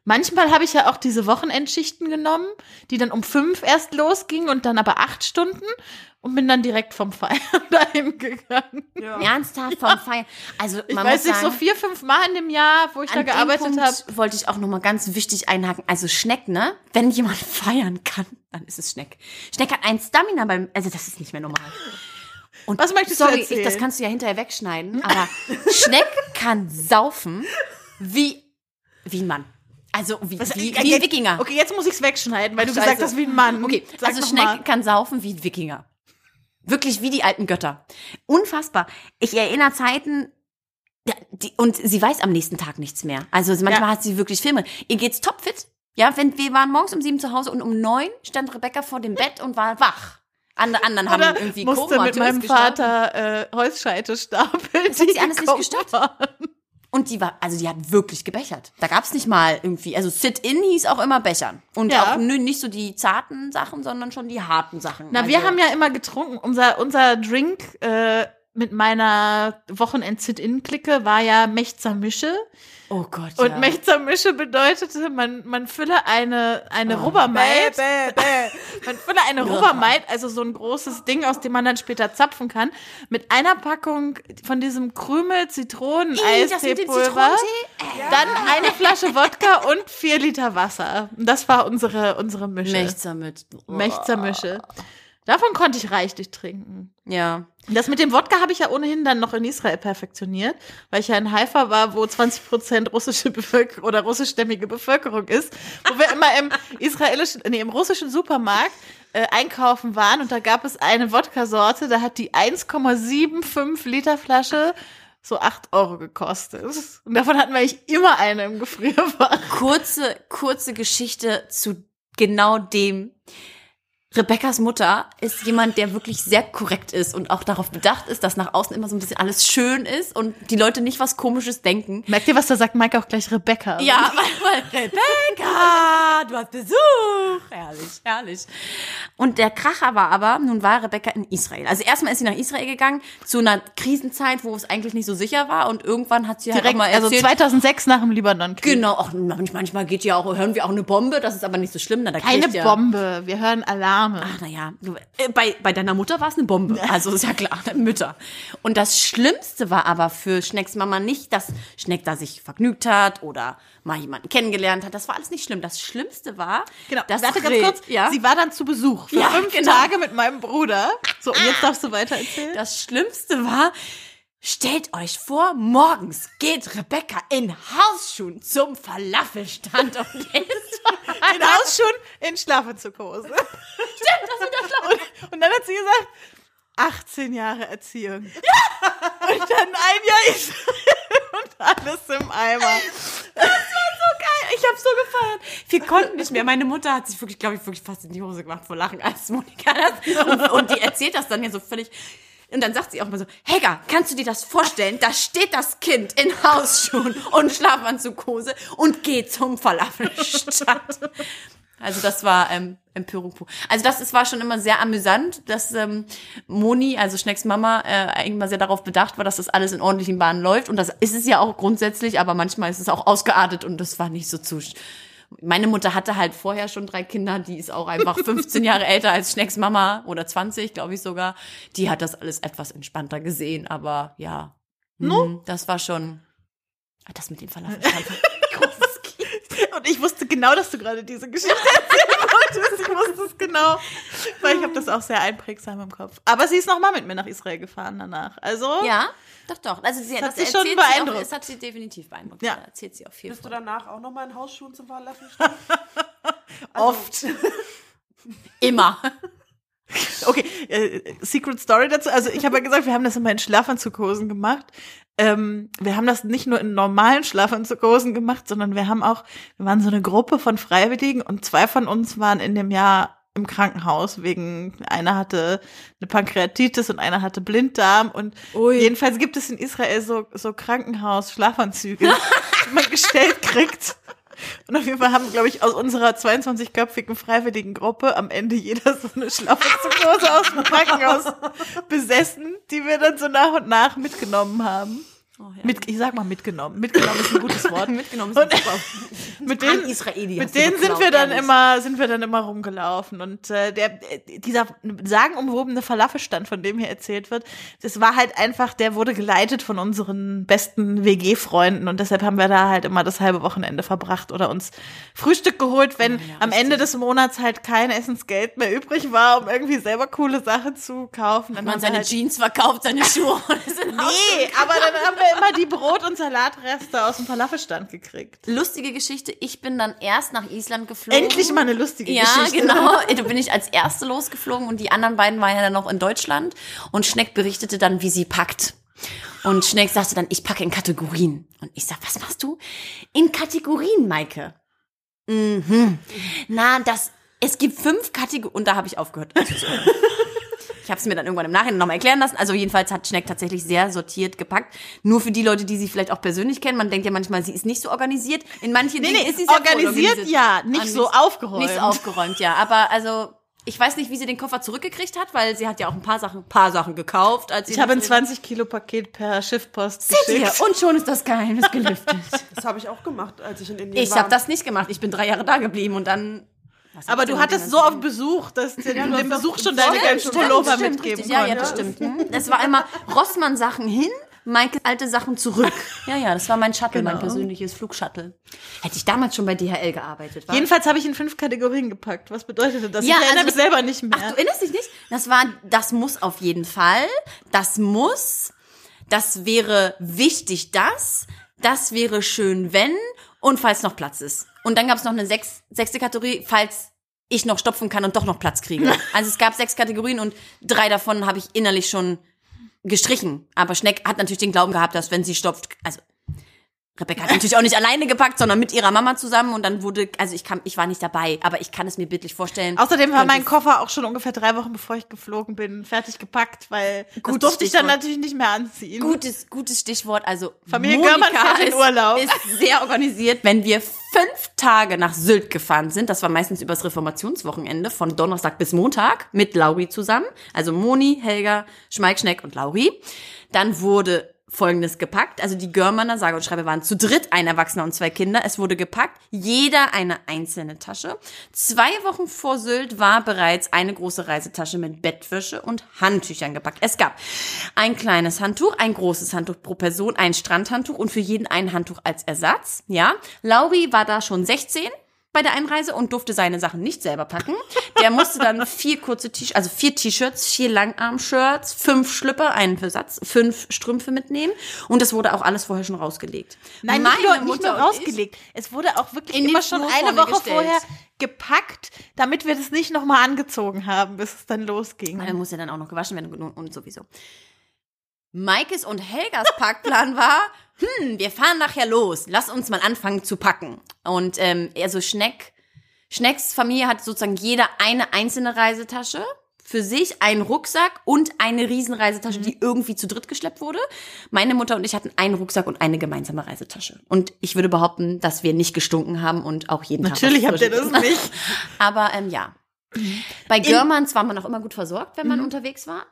Manchmal habe ich ja auch diese Wochenendschichten genommen, die dann um fünf erst losgingen und dann aber acht Stunden und bin dann direkt vom Feiern *laughs* dahin gegangen. Ja. Ernsthaft vom Feiern. Also Ich man weiß muss nicht, sagen, so vier, fünf Mal in dem Jahr, wo ich da gearbeitet habe. wollte ich auch nochmal ganz wichtig einhaken. Also Schneck, ne? Wenn jemand *laughs* feiern kann, dann ist es Schneck. Schneck hat ein Stamina beim, also das ist nicht mehr normal. Und Was möchtest du sorry, erzählen? Ich, das kannst du ja hinterher wegschneiden, aber Schneck kann saufen wie, wie ein Mann. Also wie, Was- wie, äh, wie ein Wikinger. Okay, jetzt muss ich es wegschneiden, weil du Scheiße. gesagt hast, wie ein Mann. Okay, Sag also Schneck mal. kann saufen wie ein Wikinger. Wirklich wie die alten Götter. Unfassbar. Ich erinnere Zeiten, die, und sie weiß am nächsten Tag nichts mehr. Also manchmal Ja. hat sie wirklich Filme. Ihr geht's topfit. Ja, wenn, wir waren morgens um sieben zu Hause und um neun stand Rebecca vor dem Bett und war wach. Andere anderen haben Oder irgendwie musste mit komatös meinem. Vater äh, Holzscheite stapeln. Das hat sie *laughs* alles nicht gestört. waren. Und die war, also die hat wirklich gebechert. Da gab's nicht mal irgendwie, also Sit-In hieß auch immer bechern. Und Ja. auch nicht so die zarten Sachen, sondern schon die harten Sachen. Na, also, wir haben ja immer getrunken. Unser, unser Drink äh, mit meiner Wochenend-Sit-In-Clique war ja Mechzer Mische. Oh Gott, Und ja. Mechzer Mische bedeutete, man, man fülle eine, eine Oh. Rubbermaid. Bäh, bäh. *laughs* Man fülle eine Rubbermaid, also so ein großes Ding, aus dem man dann später zapfen kann, mit einer Packung von diesem Krümel Zitronen-Eisteepulver. Zitronentee? Dann eine Flasche Wodka und vier Liter Wasser. Das war unsere, unsere Mische. Mechzer mit. Mechzer Mische. Davon konnte ich reichlich trinken. Ja. Das mit dem Wodka habe ich ja ohnehin dann noch in Israel perfektioniert, weil ich ja in Haifa war, wo 20 Prozent russische Bevölkerung oder russischstämmige Bevölkerung ist, wo wir immer im *laughs* israelischen, nee, im russischen Supermarkt äh, einkaufen waren und da gab es eine Wodka-Sorte, da hat die 1,75 Liter Flasche so 8 Euro gekostet. Und davon hatten wir eigentlich immer eine im Gefrierfach. Kurze, kurze Geschichte zu genau dem. Rebecca's Mutter ist jemand, der wirklich sehr korrekt ist und auch darauf bedacht ist, dass nach außen immer so ein bisschen alles schön ist und die Leute nicht was Komisches denken. Merkt ihr, was da sagt Mike auch gleich Rebecca? Ja, *laughs* weil, weil Rebecca, du hast Besuch. Herrlich, herrlich. Und der Kracher war aber, nun war Rebecca in Israel. Also erstmal ist sie nach Israel gegangen, zu einer Krisenzeit, wo es eigentlich nicht so sicher war und irgendwann hat sie halt Direkt, auch mal also erzählt, 2006 nach dem Libanon-Krieg. Genau, auch manchmal geht ja auch, hören wir auch eine Bombe, das ist aber nicht so schlimm. Na, da Keine ja, Bombe, wir hören Alarme. Ach, naja, bei, bei deiner Mutter war es eine Bombe. *laughs* Also ist ja klar, *laughs* Mütter. Und das Schlimmste war aber für Schnecks Mama nicht, dass Schneck da sich vergnügt hat oder mal jemanden kennengelernt hat. Das war alles nicht schlimm. Das Schlimmste war, Genau, dass warte ganz kurz. Ja? Sie war dann zu Besuch für Ja, fünf genau. Tage mit meinem Bruder. So, und jetzt darfst du weiter erzählen. Das Schlimmste war, stellt euch vor, morgens geht Rebecca in Hausschuhen zum Falafelstand und *laughs* ist In Hausschuhen, in Schlafenzughose. Stimmt, das mit der Schlafe. Und, dann hat sie gesagt, 18 Jahre Erziehung. Ja. Und dann ein Jahr Israel *laughs* und alles im Eimer. Ich habe so gefeiert. Wir konnten nicht mehr. Meine Mutter hat sich wirklich, glaube ich, wirklich fast in die Hose gemacht vor Lachen, als Monika das. Und, und die erzählt das dann ja so völlig. Und dann sagt sie auch mal so, Helga, kannst du dir das vorstellen? Da steht das Kind in Hausschuhen und Schlafanzughose und geht zum Falafelstand. Also das war ähm, Empörung pur. Also das ist, war schon immer sehr amüsant, dass ähm, Moni, also Schnecks Mama, äh, mal sehr darauf bedacht war, dass das alles in ordentlichen Bahnen läuft. Und das ist es ja auch grundsätzlich, aber manchmal ist es auch ausgeartet und das war nicht so zu. Meine Mutter hatte halt vorher schon drei Kinder, die ist auch einfach *laughs* 15 Jahre älter als Schnecks Mama oder 20, glaube ich sogar. Die hat das alles etwas entspannter gesehen, aber ja. No? Das war schon. Das mit dem Falafel. *laughs* Und ich wusste genau, dass du gerade diese Geschichte erzählen *laughs* wolltest. Ich wusste es genau. Weil ich habe das auch sehr einprägsam im Kopf. Aber sie ist nochmal mit mir nach Israel gefahren danach. Also, Ja, doch, doch. Also sie, hat das sie schon erzählt beeindruckt. Sie auch, das hat sie definitiv beeindruckt. Ja. Ja. erzählt sie auch viel Bist du von. danach auch nochmal in Hausschuhen zum Falafel? *laughs* oft. *laughs* Immer. Okay, äh, Secret Story dazu. Also ich habe ja gesagt, wir haben das immer in Schlafanzughosen gemacht. Ähm, wir haben das nicht nur in normalen Schlafanzughosen gemacht, sondern wir haben auch, wir waren so eine Gruppe von Freiwilligen und zwei von uns waren in dem Jahr im Krankenhaus wegen, einer hatte eine Pankreatitis und einer hatte Blinddarm und Ui. jedenfalls gibt es in Israel so, so Krankenhaus-Schlafanzüge, *laughs* die man gestellt kriegt. Und auf jeden Fall haben, glaube ich, aus unserer 22-köpfigen Freiwilligengruppe am Ende jeder so eine Schlafanzughose aus dem Krankenhaus *laughs* besessen, die wir dann so nach und nach mitgenommen haben. Mit, ich sag mal mitgenommen. Mitgenommen ist ein gutes *laughs* Wort. Mitgenommen ist super. *laughs* mit denen, Israeli mit denen sind wir dann ehrlich. immer, sind wir dann immer rumgelaufen. Und äh, der, dieser sagenumwobene Falafelstand, von dem hier erzählt wird, das war halt einfach, der wurde geleitet von unseren besten WG-Freunden und deshalb haben wir da halt immer das halbe Wochenende verbracht oder uns Frühstück geholt, wenn am Ende des Monats halt kein Essensgeld mehr übrig war, um irgendwie selber coole Sachen zu kaufen. Dann Man seine halt Jeans verkauft, seine Schuhe *laughs* Nee, aber dann haben wir immer die Brot- und Salatreste aus dem Falafelstand gekriegt. Lustige Geschichte, ich bin dann erst nach Island geflogen. Endlich mal eine lustige ja, Geschichte. genau. Da bin ich als Erste losgeflogen und die anderen beiden waren ja dann noch in Deutschland. Und Schneck berichtete dann, wie sie packt. Und Schneck sagte dann, ich packe in Kategorien. Und ich sag, was machst du? In Kategorien, Maike. Mhm. Na, das, es gibt fünf Kategorien. Und da habe ich aufgehört. *laughs* Ich habe es mir dann irgendwann im Nachhinein nochmal erklären lassen. Also jedenfalls hat Schneck tatsächlich sehr sortiert gepackt. Nur für die Leute, die sie vielleicht auch persönlich kennen. Man denkt ja manchmal, sie ist nicht so organisiert. In manchen Nee, Dingen nee, ist sie sehr organisiert ja, nicht so aufgeräumt. Nicht so aufgeräumt, ja. Aber also, ich weiß nicht, wie sie den Koffer zurückgekriegt hat, weil sie hat ja auch ein paar Sachen, paar Sachen gekauft. Als sie Ich habe ein das- 20 Kilo Paket per Schiffpost Seht ihr? geschickt. Und schon ist das Geheimnis gelüftet. Das habe ich auch gemacht, als ich in Indien ich war. habe das nicht gemacht. Ich bin drei Jahre da geblieben und dann. Aber du hattest so auf Besuch, dass du du dem Besuch schon deine ganzen Pullover mitgeben richtig. Ja, ja, das konntest. stimmt. Es war immer Rossmann-Sachen hin, Maike alte Sachen zurück. *laughs* Ja, ja, das war mein Shuttle, mein Genau. persönliches Flugshuttle. Hätte ich damals schon bei DHL gearbeitet. Wa? Jedenfalls habe ich in fünf Kategorien gepackt. Was bedeutete das? Ja, ich erinnere also- mich selber nicht mehr. Ach, du erinnerst dich nicht? Das war, das muss auf jeden Fall. Das muss. Das wäre wichtig, das. Das wäre schön, wenn. Und falls noch Platz ist. Und dann gab es noch eine sechs, sechste Kategorie, falls ich noch stopfen kann und doch noch Platz kriege. *laughs* Also es gab sechs Kategorien und drei davon habe ich innerlich schon gestrichen. Aber Schneck hat natürlich den Glauben gehabt, dass wenn sie stopft, also Rebecca hat natürlich auch nicht alleine gepackt, sondern mit ihrer Mama zusammen und dann wurde, also ich kann, ich war nicht dabei, aber ich kann es mir bildlich vorstellen. Außerdem war mein Koffer auch schon ungefähr drei Wochen, bevor ich geflogen bin, fertig gepackt, weil das durfte ich dann Stichwort. natürlich nicht mehr anziehen. Gutes, gutes Stichwort. Also Familie Monika ist, Urlaub. ist sehr organisiert. Wenn wir fünf Tage nach Sylt gefahren sind, das war meistens übers Reformationswochenende, von Donnerstag bis Montag, mit Lauri zusammen, also Moni, Helga, Schmeik, Schneck und Lauri, dann wurde Folgendes gepackt. Also die Görmanner, sage und schreibe, waren zu dritt, ein Erwachsener und zwei Kinder. Es wurde gepackt, jeder eine einzelne Tasche. Zwei Wochen vor Sylt war bereits eine große Reisetasche mit Bettwäsche und Handtüchern gepackt. Es gab ein kleines Handtuch, ein großes Handtuch pro Person, ein Strandhandtuch und für jeden ein Handtuch als Ersatz. Ja, Lauri war da schon 16 bei der Einreise und durfte seine Sachen nicht selber packen. Der musste dann vier kurze T-Shirts, also vier T-Shirts, vier Langarm-Shirts, fünf Schlüpper, einen Versatz, fünf Strümpfe mitnehmen. Und das wurde auch alles vorher schon rausgelegt. Nein, Meine nicht nur, nicht Mutter nur und ich- rausgelegt. Es wurde auch wirklich immer schon eine Woche gestellt. vorher gepackt, damit wir das nicht nochmal angezogen haben, bis es dann losging. Er muss ja dann auch noch gewaschen werden und, und sowieso. Maikes und Helgas Packplan war, hm, wir fahren nachher los. Lass uns mal anfangen zu packen. Und ähm, also Schneck, Schnecks Familie hat sozusagen jeder eine einzelne Reisetasche für sich, einen Rucksack und eine Riesenreisetasche, die irgendwie zu dritt geschleppt wurde. Meine Mutter und ich hatten einen Rucksack und eine gemeinsame Reisetasche. Und ich würde behaupten, dass wir nicht gestunken haben und auch jeden Natürlich Tag habt was ihr das nicht. *laughs* aber ähm, ja. Bei Görmanns war man auch immer gut versorgt, wenn man unterwegs war.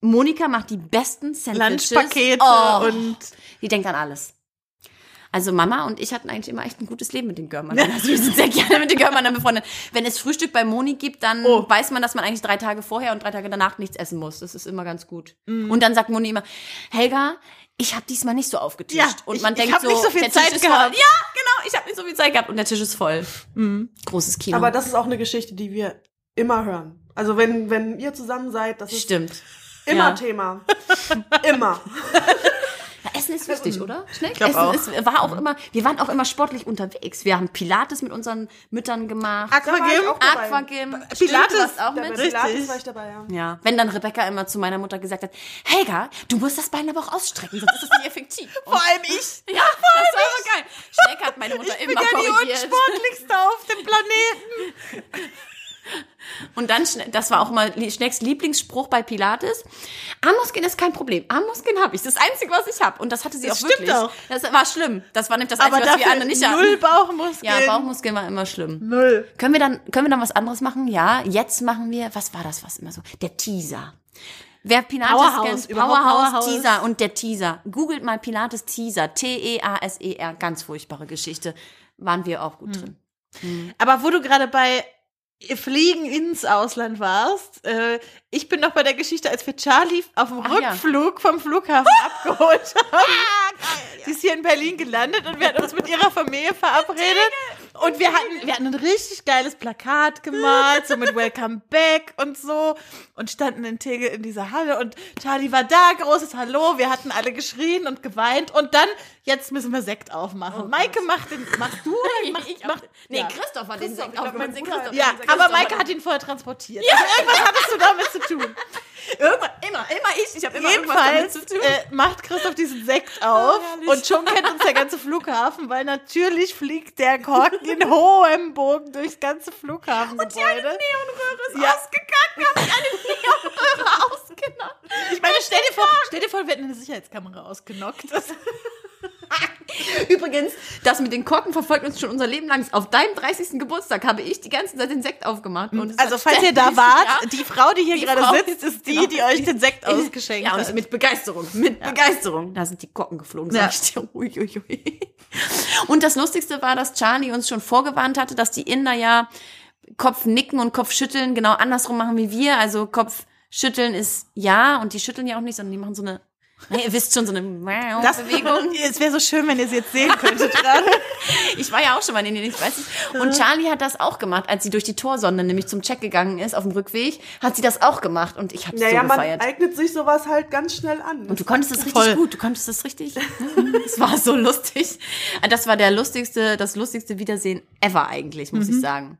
Monika macht die besten Sandwiches. Lunchpakete Oh, und die denkt an alles. Also Mama und ich hatten eigentlich immer echt ein gutes Leben mit den Görmannern. Also wir sind sehr gerne mit den Görmannern befreundet. Wenn es Frühstück bei Moni gibt, dann Oh. weiß man, dass man eigentlich drei Tage vorher und drei Tage danach nichts essen muss. Das ist immer ganz gut. Mhm. Und dann sagt Moni immer, Helga, ich habe diesmal nicht so aufgetischt. Ja, und ich- man ich denkt hab so, nicht so viel der Tisch Zeit ist voll. gehabt. Ja, genau, ich habe nicht so viel Zeit gehabt und der Tisch ist voll. Mhm. Großes Kino. Aber das ist auch eine Geschichte, die wir immer hören. Also wenn, wenn ihr zusammen seid, das ist Stimmt. immer Ja. Thema. immer. *laughs* Essen ist wichtig, oder? Schnell? Essen auch. Ist, war auch immer, wir waren auch immer sportlich unterwegs. Wir haben Pilates mit unseren Müttern gemacht. Ich Aquagym? Aquagym. Pilates, Stimmt, auch mit. Pilates Richtig. war ich dabei, ja. Ja. Wenn dann Rebecca immer zu meiner Mutter gesagt hat, Helga, du musst das Bein aber auch ausstrecken, sonst ist das nicht effektiv. Und, *laughs* vor allem ich. ja, das war aber geil. Schneck hat meine Mutter Ich bin immer ja die unsportlichste auf dem Planeten. *laughs* Und dann, das war auch immer Lie- Schnecks Lieblingsspruch bei Pilates. Armmuskeln ist kein Problem. Armmuskeln habe ich. Das ist das Einzige, was ich habe. Und das hatte sie Das auch stimmt wirklich. auch. Das war schlimm. Das war nämlich das Einzige, was wir andere nicht null hatten. Bauchmuskeln. Ja, Bauchmuskeln war immer schlimm. Null. Können wir dann, können wir dann was anderes machen? Ja, jetzt machen wir, was war das, was immer so? Der Teaser. Wer Pilates Powerhouse, kennt, Powerhouse, Powerhouse. Teaser und der Teaser. Googelt mal Pilates Teaser, T-E-A-S-E-R, ganz furchtbare Geschichte. Waren wir auch gut Hm. drin. Aber wo du gerade bei Fliegen ins Ausland warst, äh, ich bin noch bei der Geschichte, als wir Charlie auf dem Ach ja. Rückflug vom Flughafen *laughs* abgeholt haben. Sie ist hier in Berlin gelandet und wir hatten uns mit ihrer Familie verabredet. Und wir hatten, wir hatten ein richtig geiles Plakat gemalt, so mit *laughs* Welcome Back und so. Und standen in Tegel in dieser Halle und Charlie war da, großes Hallo. Wir hatten alle geschrien und geweint. Und dann, jetzt müssen wir Sekt aufmachen. Maike macht den, machst du? *laughs* oder Mach, Ich mach, nee, ja. Christoph hat den Sekt aufgemacht. Ja, aber. Maike hat ihn vorher transportiert. Also irgendwas hattest du damit zu tun. Irgendwann, Immer, immer ich. Ich habe immer jedenfalls. Oh, äh, macht Christoph diesen Sekt auf und schon kennt uns der ganze Flughafen, weil natürlich fliegt der Korken in hohem Bogen durchs ganze Flughafengebäude. Und die eine Neonröhre ist Ja. ausgegangen, haben eine Neonröhre ausgenommen. Ich meine, stell dir vor, stell dir vor, wir hätten eine Sicherheitskamera ausgenockt. Das, *laughs* Übrigens, das mit den Korken verfolgt uns schon unser Leben lang. Auf deinem 30. Geburtstag habe ich die ganze Zeit den Sekt aufgemacht. Also falls ihr da wart, Ja. die Frau, die hier Die gerade Frau sitzt, ist die, genau. die euch den Sekt *laughs* ausgeschenkt Ja, hat. mit Begeisterung, mit Begeisterung. Da sind die Korken geflogen, sag Ja. ich dir. Ui, ui, ui. Und das Lustigste war, dass Charlie uns schon vorgewarnt hatte, dass die Inder ja Kopf nicken und Kopf schütteln genau andersrum machen wie wir. Also Kopf schütteln ist ja und die schütteln ja auch nicht, sondern die machen so eine, na, ihr wisst schon, so eine Das, Bewegung. es wäre so schön, wenn ihr sie jetzt sehen könntet gerade. *laughs* Ich war ja auch schon mal in Indien, ich weiß nicht. Und Charlie hat das auch gemacht, als sie durch die Torsonde nämlich zum Check gegangen ist auf dem Rückweg, hat sie das auch gemacht und ich habe Naja, so man gefeiert. eignet sich sowas halt ganz schnell an. Und du konntest das richtig Voll. gut, du konntest das richtig. *laughs* Es war so lustig. Das war der lustigste, das lustigste Wiedersehen ever eigentlich, muss ich sagen.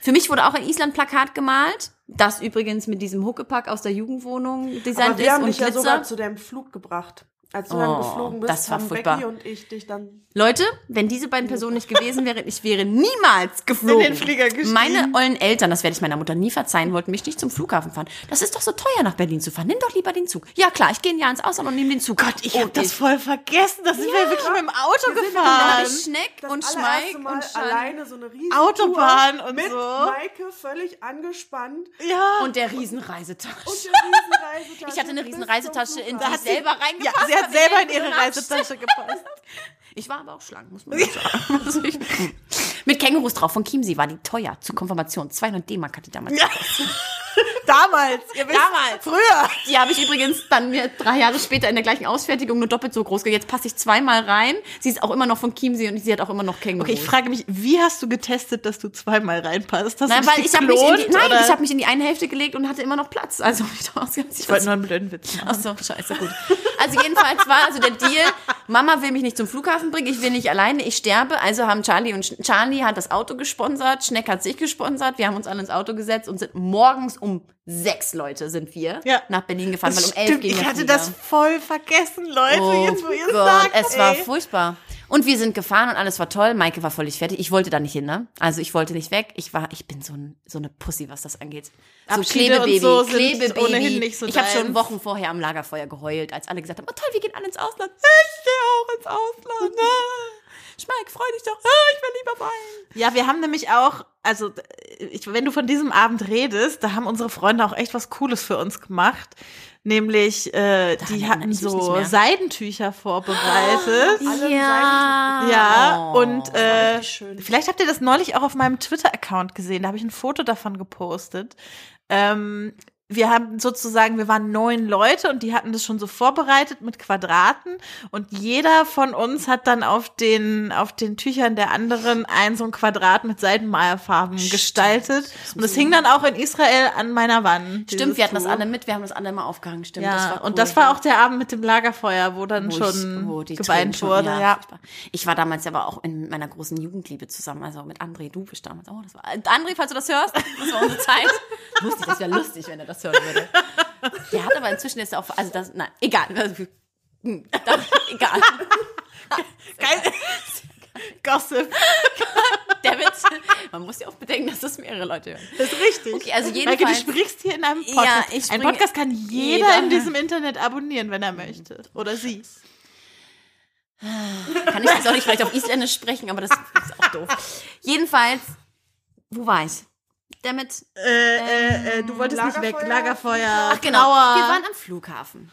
Für mich wurde auch ein Island-Plakat gemalt, das übrigens mit diesem Huckepack aus der Jugendwohnung Aber designt wir ist haben und dich ja Glitzer. sogar zu deinem Flug gebracht. Als du dann Oh, geflogen bist, das war haben furchtbar. Becky und ich dich dann Leute, wenn diese beiden Personen nicht gewesen wären, ich wäre niemals geflogen. *laughs* In den Flieger gestiegen. Meine ollen Eltern, das werde ich meiner Mutter nie verzeihen, wollten mich nicht zum Flughafen fahren. Das ist doch so teuer, nach Berlin zu fahren. Nimm doch lieber den Zug. Ja klar, ich gehe ein Jahr ins Ausland und nehme den Zug. Gott, Ich habe das voll vergessen. Das sind wir wirklich mit dem Auto gefahren. Schneck das und Schmeik und Schall. alleine so eine riesen Autobahn Tour und mit so. Maike völlig angespannt Ja. Und der Riesenreisetasche. und der riesen Reisetasche. *laughs* Ich hatte eine bis riesen zum Reisetasche, in die ich selber Ja, reingepasst sie hat selber in ihre Rutsch. Reisetasche gepasst. Ich war aber auch schlank, muss man sagen. Also *laughs* ich, mit Kängurus drauf von Chiemsee war die teuer zur Konfirmation. 200 D-Mark hat die damals. Damals. Ihr wisst, Damals. Früher. Die habe ich übrigens dann mir drei Jahre später in der gleichen Ausfertigung nur doppelt so groß. Jetzt passe ich zweimal rein. Sie ist auch immer noch von Chiemsee und sie hat auch immer noch Kängurus. Okay, ich frage mich, wie hast du getestet, dass du zweimal reinpasst? Hast Nein, weil ich habe mich, in die, nein, ich hab mich in die eine Hälfte gelegt und hatte immer noch Platz. Also *laughs* ich. Ich wollte nur einen blöden Witz machen. Ach so, scheiße, gut. Also jedenfalls war also der Deal, Mama will mich nicht zum Flughafen bringen, ich will nicht alleine, ich sterbe. Also haben Charlie und Charlie hat das Auto gesponsert, Schneck hat sich gesponsert, wir haben uns alle ins Auto gesetzt und sind morgens um sechs Leute sind wir Ja. nach Berlin gefahren, weil um elf Stimmt, ging ich hatte Flieger. das voll vergessen, Leute, Oh jetzt wo ihr es sagt. es war ey. furchtbar. Und wir sind gefahren und alles war toll. Maike war völlig fertig. Ich wollte da nicht hin, ne? Also ich wollte nicht weg. Ich war, ich bin so, ein, so eine Pussy, was das angeht. So Abschiede Klebebaby, so Klebebaby. ohnehin nicht so ich habe schon. Wochen vorher am Lagerfeuer geheult, als alle gesagt haben, oh toll, wir gehen alle ins Ausland. Ich gehe auch ins Ausland. Ah. *laughs* Schmeik, freu dich doch. Ah, ich will lieber weinen. Ja, wir haben nämlich auch, also ich, wenn du von diesem Abend redest, da haben unsere Freunde auch echt was Cooles für uns gemacht. Nämlich, äh, die hatten so. Seidentücher vorbereitet. Alle Ja. Ja, und äh, vielleicht habt ihr das neulich auch auf meinem Twitter-Account gesehen. Da habe ich ein Foto davon gepostet. Ähm, wir haben sozusagen, wir waren neun Leute und die hatten das schon so vorbereitet mit Quadraten und jeder von uns hat dann auf den, auf den Tüchern der anderen ein so ein Quadrat mit Seidenmalfarben gestaltet und es hing dann auch in Israel an meiner Wand. Stimmt, wir hatten das Tuch. alle mit, wir haben das alle mal aufgehangen, stimmt. Ja, das war cool. und das war auch der Abend mit dem Lagerfeuer, wo dann wo schon ich, wo geweint schon- wurde. Ja, furchtbar. Ich war damals aber auch in meiner großen Jugendliebe zusammen, also mit André Dubisch damals. Oh, das war, André, falls du das hörst, das war unsere Zeit. *laughs* lustig, das wäre lustig, wenn er das hören würde. Der hat aber inzwischen er auch, also das, nein, egal. Das, egal. Geil. Gossip. Der Witz, man muss ja auch bedenken, dass das mehrere Leute hören. Das ist richtig. Okay, also Maike, jedenfalls- du sprichst hier in einem Ja, Podcast. ich Ein Podcast kann jeder, Jeder. in diesem Internet abonnieren, wenn er möchte. Oder sie. Kann ich jetzt auch nicht vielleicht auf Isländisch sprechen, aber das ist auch doof. Jedenfalls, wo war ich? Damit Äh, äh, äh, du wolltest nicht weg. Lagerfeuer? Ach genau, Trauer. wir waren am Flughafen.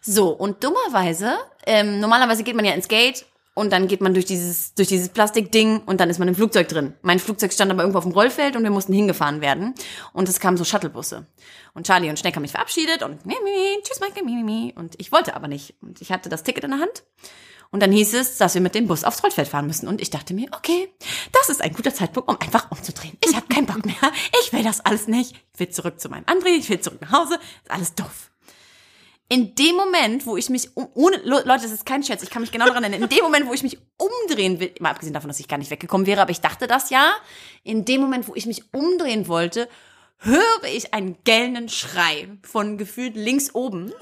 So, und dummerweise, ähm, normalerweise geht man ja ins Gate und dann geht man durch dieses, durch dieses Plastikding und dann ist man im Flugzeug drin. Mein Flugzeug stand aber irgendwo auf dem Rollfeld und wir mussten hingefahren werden. Und es kamen so Shuttlebusse. Und Charlie und Schneck haben mich verabschiedet und mi, mi, mi, tschüss Mike, mi, mi, mi. Und ich wollte aber nicht. Und ich hatte das Ticket in der Hand. Und dann hieß es, dass wir mit dem Bus aufs Rollfeld fahren müssen. Und ich dachte mir, okay, das ist ein guter Zeitpunkt, um einfach umzudrehen. Ich habe keinen Bock mehr. Ich will das alles nicht. Ich will zurück zu meinem André, ich will zurück nach Hause. Ist alles doof. In dem Moment, wo ich mich um, ohne, Leute, das ist kein Scherz, ich kann mich genau daran erinnern, in dem Moment, wo ich mich umdrehen will, mal abgesehen davon, dass ich gar nicht weggekommen wäre, aber ich dachte das ja, in dem Moment, wo ich mich umdrehen wollte, höre ich einen gellenden Schrei von gefühlt links oben.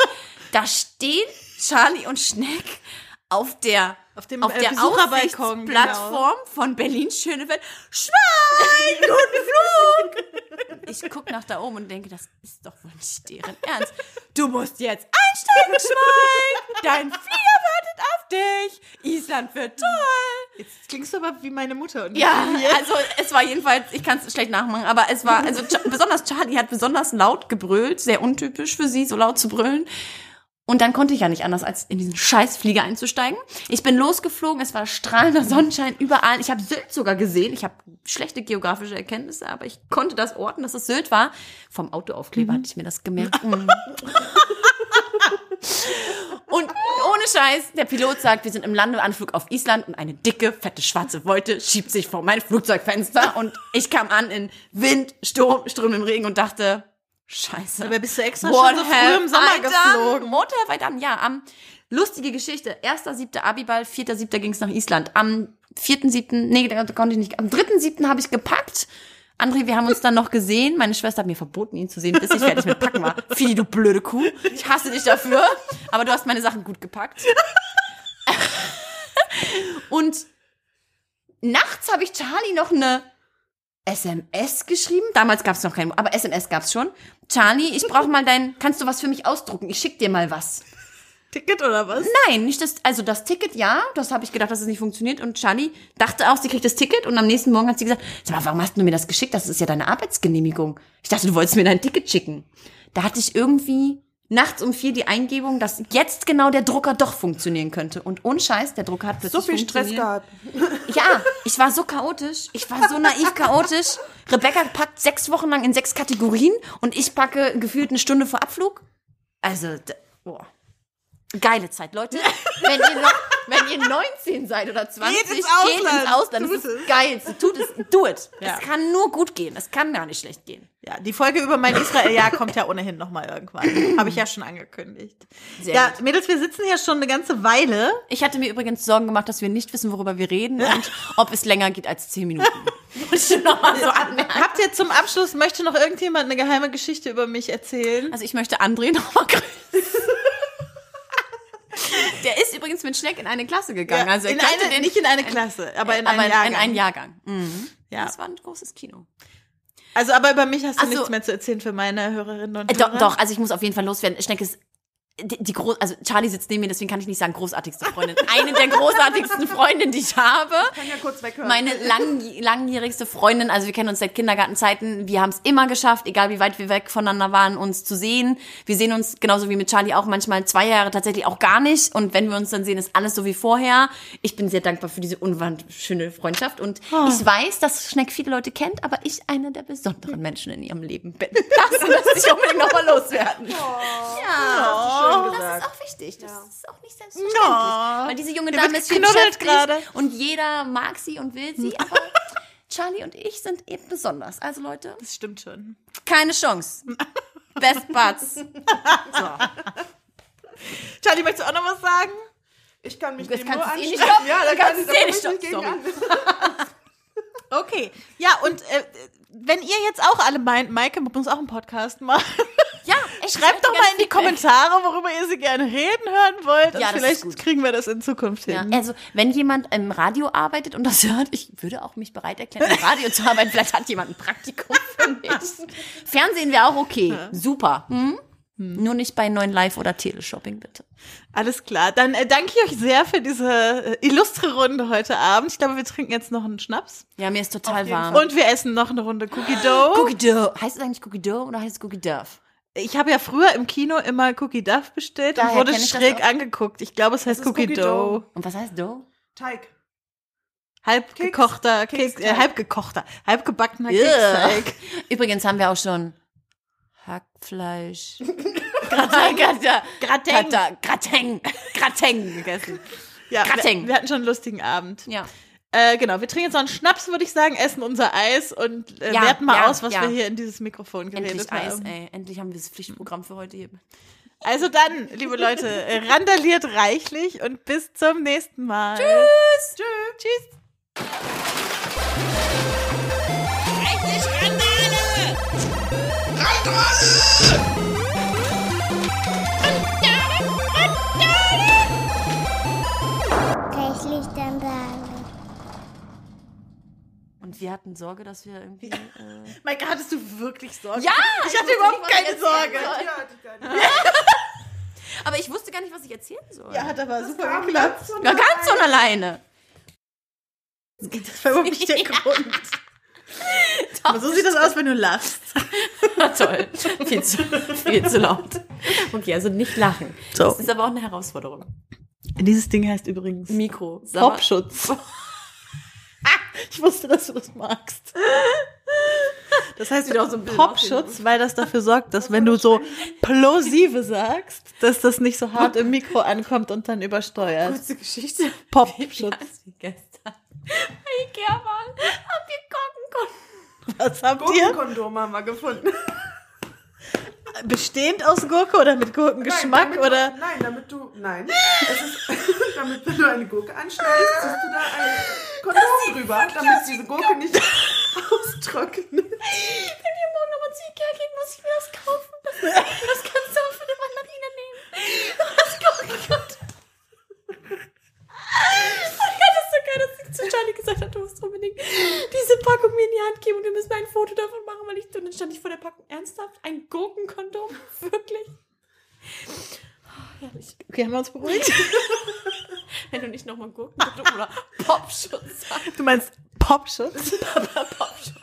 Da stehen Charlie und Schneck auf der Auf dem, auf äh, der Besucherbalkon, genau. Von Berlin Schönefeld. Schwein, guten *laughs* Flug! Ich guck nach da oben und denke, das ist doch wohl nicht deren Ernst. Du musst jetzt einsteigen, Schwein! Dein Flieger wartet auf dich! Island wird toll! Jetzt klingst du aber wie meine Mutter. Und Ja, also es war jedenfalls, ich kann es schlecht nachmachen, aber es war, also besonders Charlie hat besonders laut gebrüllt, sehr untypisch für sie, so laut zu brüllen. Und dann konnte ich ja nicht anders, als in diesen Scheißflieger einzusteigen. Ich bin losgeflogen, es war strahlender Sonnenschein überall. Ich habe Sylt sogar gesehen. Ich habe schlechte geografische Erkenntnisse, aber ich konnte das orten, dass es Sylt war. Vom Autoaufkleber hatte ich mir das gemerkt. Mm. Und ohne Scheiß, der Pilot sagt, wir sind im Landeanflug auf Island und eine dicke, fette, schwarze Wolte schiebt sich vor mein Flugzeugfenster und ich kam an in Wind, Sturm, Ström im Regen und dachte, Scheiße. Aber bist du extra What schon so früh im Sommer I geflogen? What have I done? Ja, am lustige Geschichte. Erster, siebter Abiball, vierter, siebter ging's nach Island. Am vierten, siebten, nee, da konnte ich nicht. Am dritten, siebten habe ich gepackt. André, wir haben uns dann noch gesehen. Meine Schwester hat mir verboten, ihn zu sehen, bis ich fertig mit Packen war. Fili, du blöde Kuh. Ich hasse dich dafür. Aber du hast meine Sachen gut gepackt. *laughs* Und nachts habe ich Charlie noch eine SMS geschrieben. Damals gab es noch kein, aber SMS gab's schon. Charlie, ich brauche mal dein, kannst du was für mich ausdrucken? Ich schick dir mal was. Ticket oder was? Nein, nicht das, also das Ticket ja, das habe ich gedacht, dass es nicht funktioniert. Und Charlie dachte auch, sie kriegt das Ticket und am nächsten Morgen hat sie gesagt, sag mal, warum hast du mir das geschickt? Das ist ja deine Arbeitsgenehmigung. Ich dachte, du wolltest mir dein Ticket schicken. Da hatte ich irgendwie nachts um vier die Eingebung, dass jetzt genau der Drucker doch funktionieren könnte. Und ohne Scheiß, der Drucker hat So plötzlich viel Stress gehabt. Ja, ich war so chaotisch. Ich war so naiv chaotisch. Rebecca packt sechs Wochen lang in sechs Kategorien und ich packe gefühlt eine Stunde vor Abflug. Also, boah. Geile Zeit, Leute. *laughs* Wenn ihr noch, wenn ihr 19 seid oder 20, Geht ins geht Ausland. ins Ausland. Das ist es. das Geilste. Tut es, do it. *laughs* Ja. Es kann nur gut gehen. Es kann gar nicht schlecht gehen. Ja, die Folge über mein Israel-Jahr kommt ja ohnehin noch mal irgendwann. *clears throat* Habe ich ja schon angekündigt. Sehr ja, gut. Mädels, wir sitzen hier schon eine ganze Weile. Ich hatte mir übrigens Sorgen gemacht, dass wir nicht wissen, worüber wir reden und ob es länger geht als 10 Minuten. *laughs* So. Habt ihr zum Abschluss, möchte noch irgendjemand eine geheime Geschichte über mich erzählen? Also ich möchte André nochmal grüßen. Übrigens mit Schneck in eine Klasse gegangen. also er in kannte eine, den, nicht in eine Klasse, aber in aber einen Jahrgang. in einen Jahrgang. Mhm. Ja. Das war ein großes Kino. Also, aber über mich hast du so. nichts mehr zu erzählen für meine Hörerinnen und Äh, Hörer. doch, doch, also ich muss auf jeden Fall loswerden. Schneck ist die, die groß, also Charlie sitzt neben mir, deswegen kann ich nicht sagen großartigste Freundin. Eine der großartigsten Freundinnen, die ich habe. Kann ja kurz weghören. Meine lang, langjährigste Freundin, also wir kennen uns seit Kindergartenzeiten. Wir haben es immer geschafft, egal wie weit wir weg voneinander waren, uns zu sehen. Wir sehen uns genauso wie mit Charlie auch manchmal zwei Jahre tatsächlich auch gar nicht. Und wenn wir uns dann sehen, ist alles so wie vorher. Ich bin sehr dankbar für diese unwand schöne Freundschaft. Und ich weiß, dass Schneck viele Leute kennt, aber ich einer der besonderen Menschen in ihrem Leben bin. *laughs* Das müsste ich unbedingt nochmal loswerden. Ja. Schön Das gesagt. ist auch wichtig. Das ist auch nicht selbstverständlich. Ja. Weil diese junge Der Dame ist viel geknuddelt beschäftigt gerade. und jeder mag sie und will sie, aber *laughs* Charlie und ich sind eben besonders. Also Leute, Das stimmt schon. keine Chance. *laughs* Best Buds. So. Charlie, möchtest du auch noch was sagen? Ich kann mich Das nur eh nicht anschließen. stoppen. Ja, da kann kannst ich, eh nicht gegen Sorry. *laughs* Okay. Ja, und äh, wenn ihr jetzt auch alle meint, Maike muss auch einen Podcast machen, Ja, schreibt doch mal in die Kommentare, worüber ihr sie gerne reden hören wollt. Ja, und vielleicht kriegen wir das in Zukunft Ja, hin. also wenn jemand im Radio arbeitet und das hört, ich würde auch mich bereit erklären, im Radio zu arbeiten. Vielleicht hat jemand ein Praktikum für mich. Fernsehen wäre auch okay. Super. Hm? Nur nicht bei 9 Live oder Teleshopping, bitte. Alles klar. Dann äh, danke ich euch sehr für diese äh, illustre Runde heute Abend. Ich glaube, wir trinken jetzt noch einen Schnaps. Ja, mir ist total warm. Und wir essen noch eine Runde Cookie Dough. Cookie Dough. Heißt es eigentlich Cookie Dough oder heißt es Cookie Duff? Ich habe ja früher im Kino immer Cookie Duff bestellt Daher und wurde schräg angeguckt. Ich glaube, es heißt Cookie, Cookie Dough. Dough. Und was heißt Dough? Teig. Halb Keks. gekochter, Keks, äh, Keksteig. halb gekochter, halb gebackener Yeah. Keksteig. *laughs* Übrigens haben wir auch schon Hackfleisch. Gratin. Gratin. Gratin. Gratin gegessen. Ja, wir, wir hatten schon einen lustigen Abend. Ja. Äh, genau, wir trinken jetzt noch einen Schnaps, würde ich sagen, essen unser Eis und äh, Ja, werten mal ja, aus, was ja. wir hier in dieses Mikrofon geredet Endlich haben. Eis, ey. Endlich haben wir das Pflichtprogramm für heute hier. Also dann, liebe Leute, *laughs* äh, randaliert reichlich und bis zum nächsten Mal. Tschüss. Tschüss. Reichlich Und wir hatten Sorge, dass wir irgendwie. Äh *laughs* Maike, hattest du wirklich Sorge? Ja, ich ich hatte überhaupt keine Sorge. Ja, *laughs* Aber ich wusste gar nicht, was ich erzählen soll. Ja, hat aber Das super geklappt. ganz von Ja, ganz von alleine. Das war überhaupt nicht der *laughs* Grund. Aber so sieht das aus, wenn du lachst. Na toll. Viel zu, viel zu laut. Okay, also nicht lachen. So. Das ist aber auch eine Herausforderung. Dieses Ding heißt übrigens Mikro. Popschutz. *laughs* ich wusste, dass du das magst. Das heißt Sieht auch so ein Popschutz, weil das dafür sorgt, dass wenn du so plosive sagst, dass das nicht so hart im Mikro ankommt und dann übersteuert. Kurze Geschichte. Popschutz. Wir gestern Ikea waren, haben wir Gurkenkon. Was habt ihr? Gurkenkondom haben wir gefunden. Bestehend aus Gurke oder mit Gurkengeschmack Nein, damit oder? Du, nein, damit du. Nein. Ist, *laughs* damit, wenn du eine Gurke anschneidest, ziehst du da ein Kondom drüber, damit diese Gurke nicht austrocknet. *laughs* Wenn wir morgen nochmal zu Ikea gehen, muss ich mir das kaufen. Das, kannst du auch für eine Mandarine nehmen. *laughs* Das Gurkenkon. Ja, das ist so geil, dass ich zu Charlie gesagt habe, du musst unbedingt diese Packung mir in die Hand geben und wir müssen ein Foto davon machen, weil ich, und dann stand ich vor der Packung, ernsthaft? Ein Gurkenkondom? *laughs* Wirklich? Oh, herrlich. Okay, haben wir uns beruhigt? *laughs* Wenn du nicht nochmal Gurkenkondom oder Popschutz sagst. Du meinst Popschutz? *laughs* Popschutz.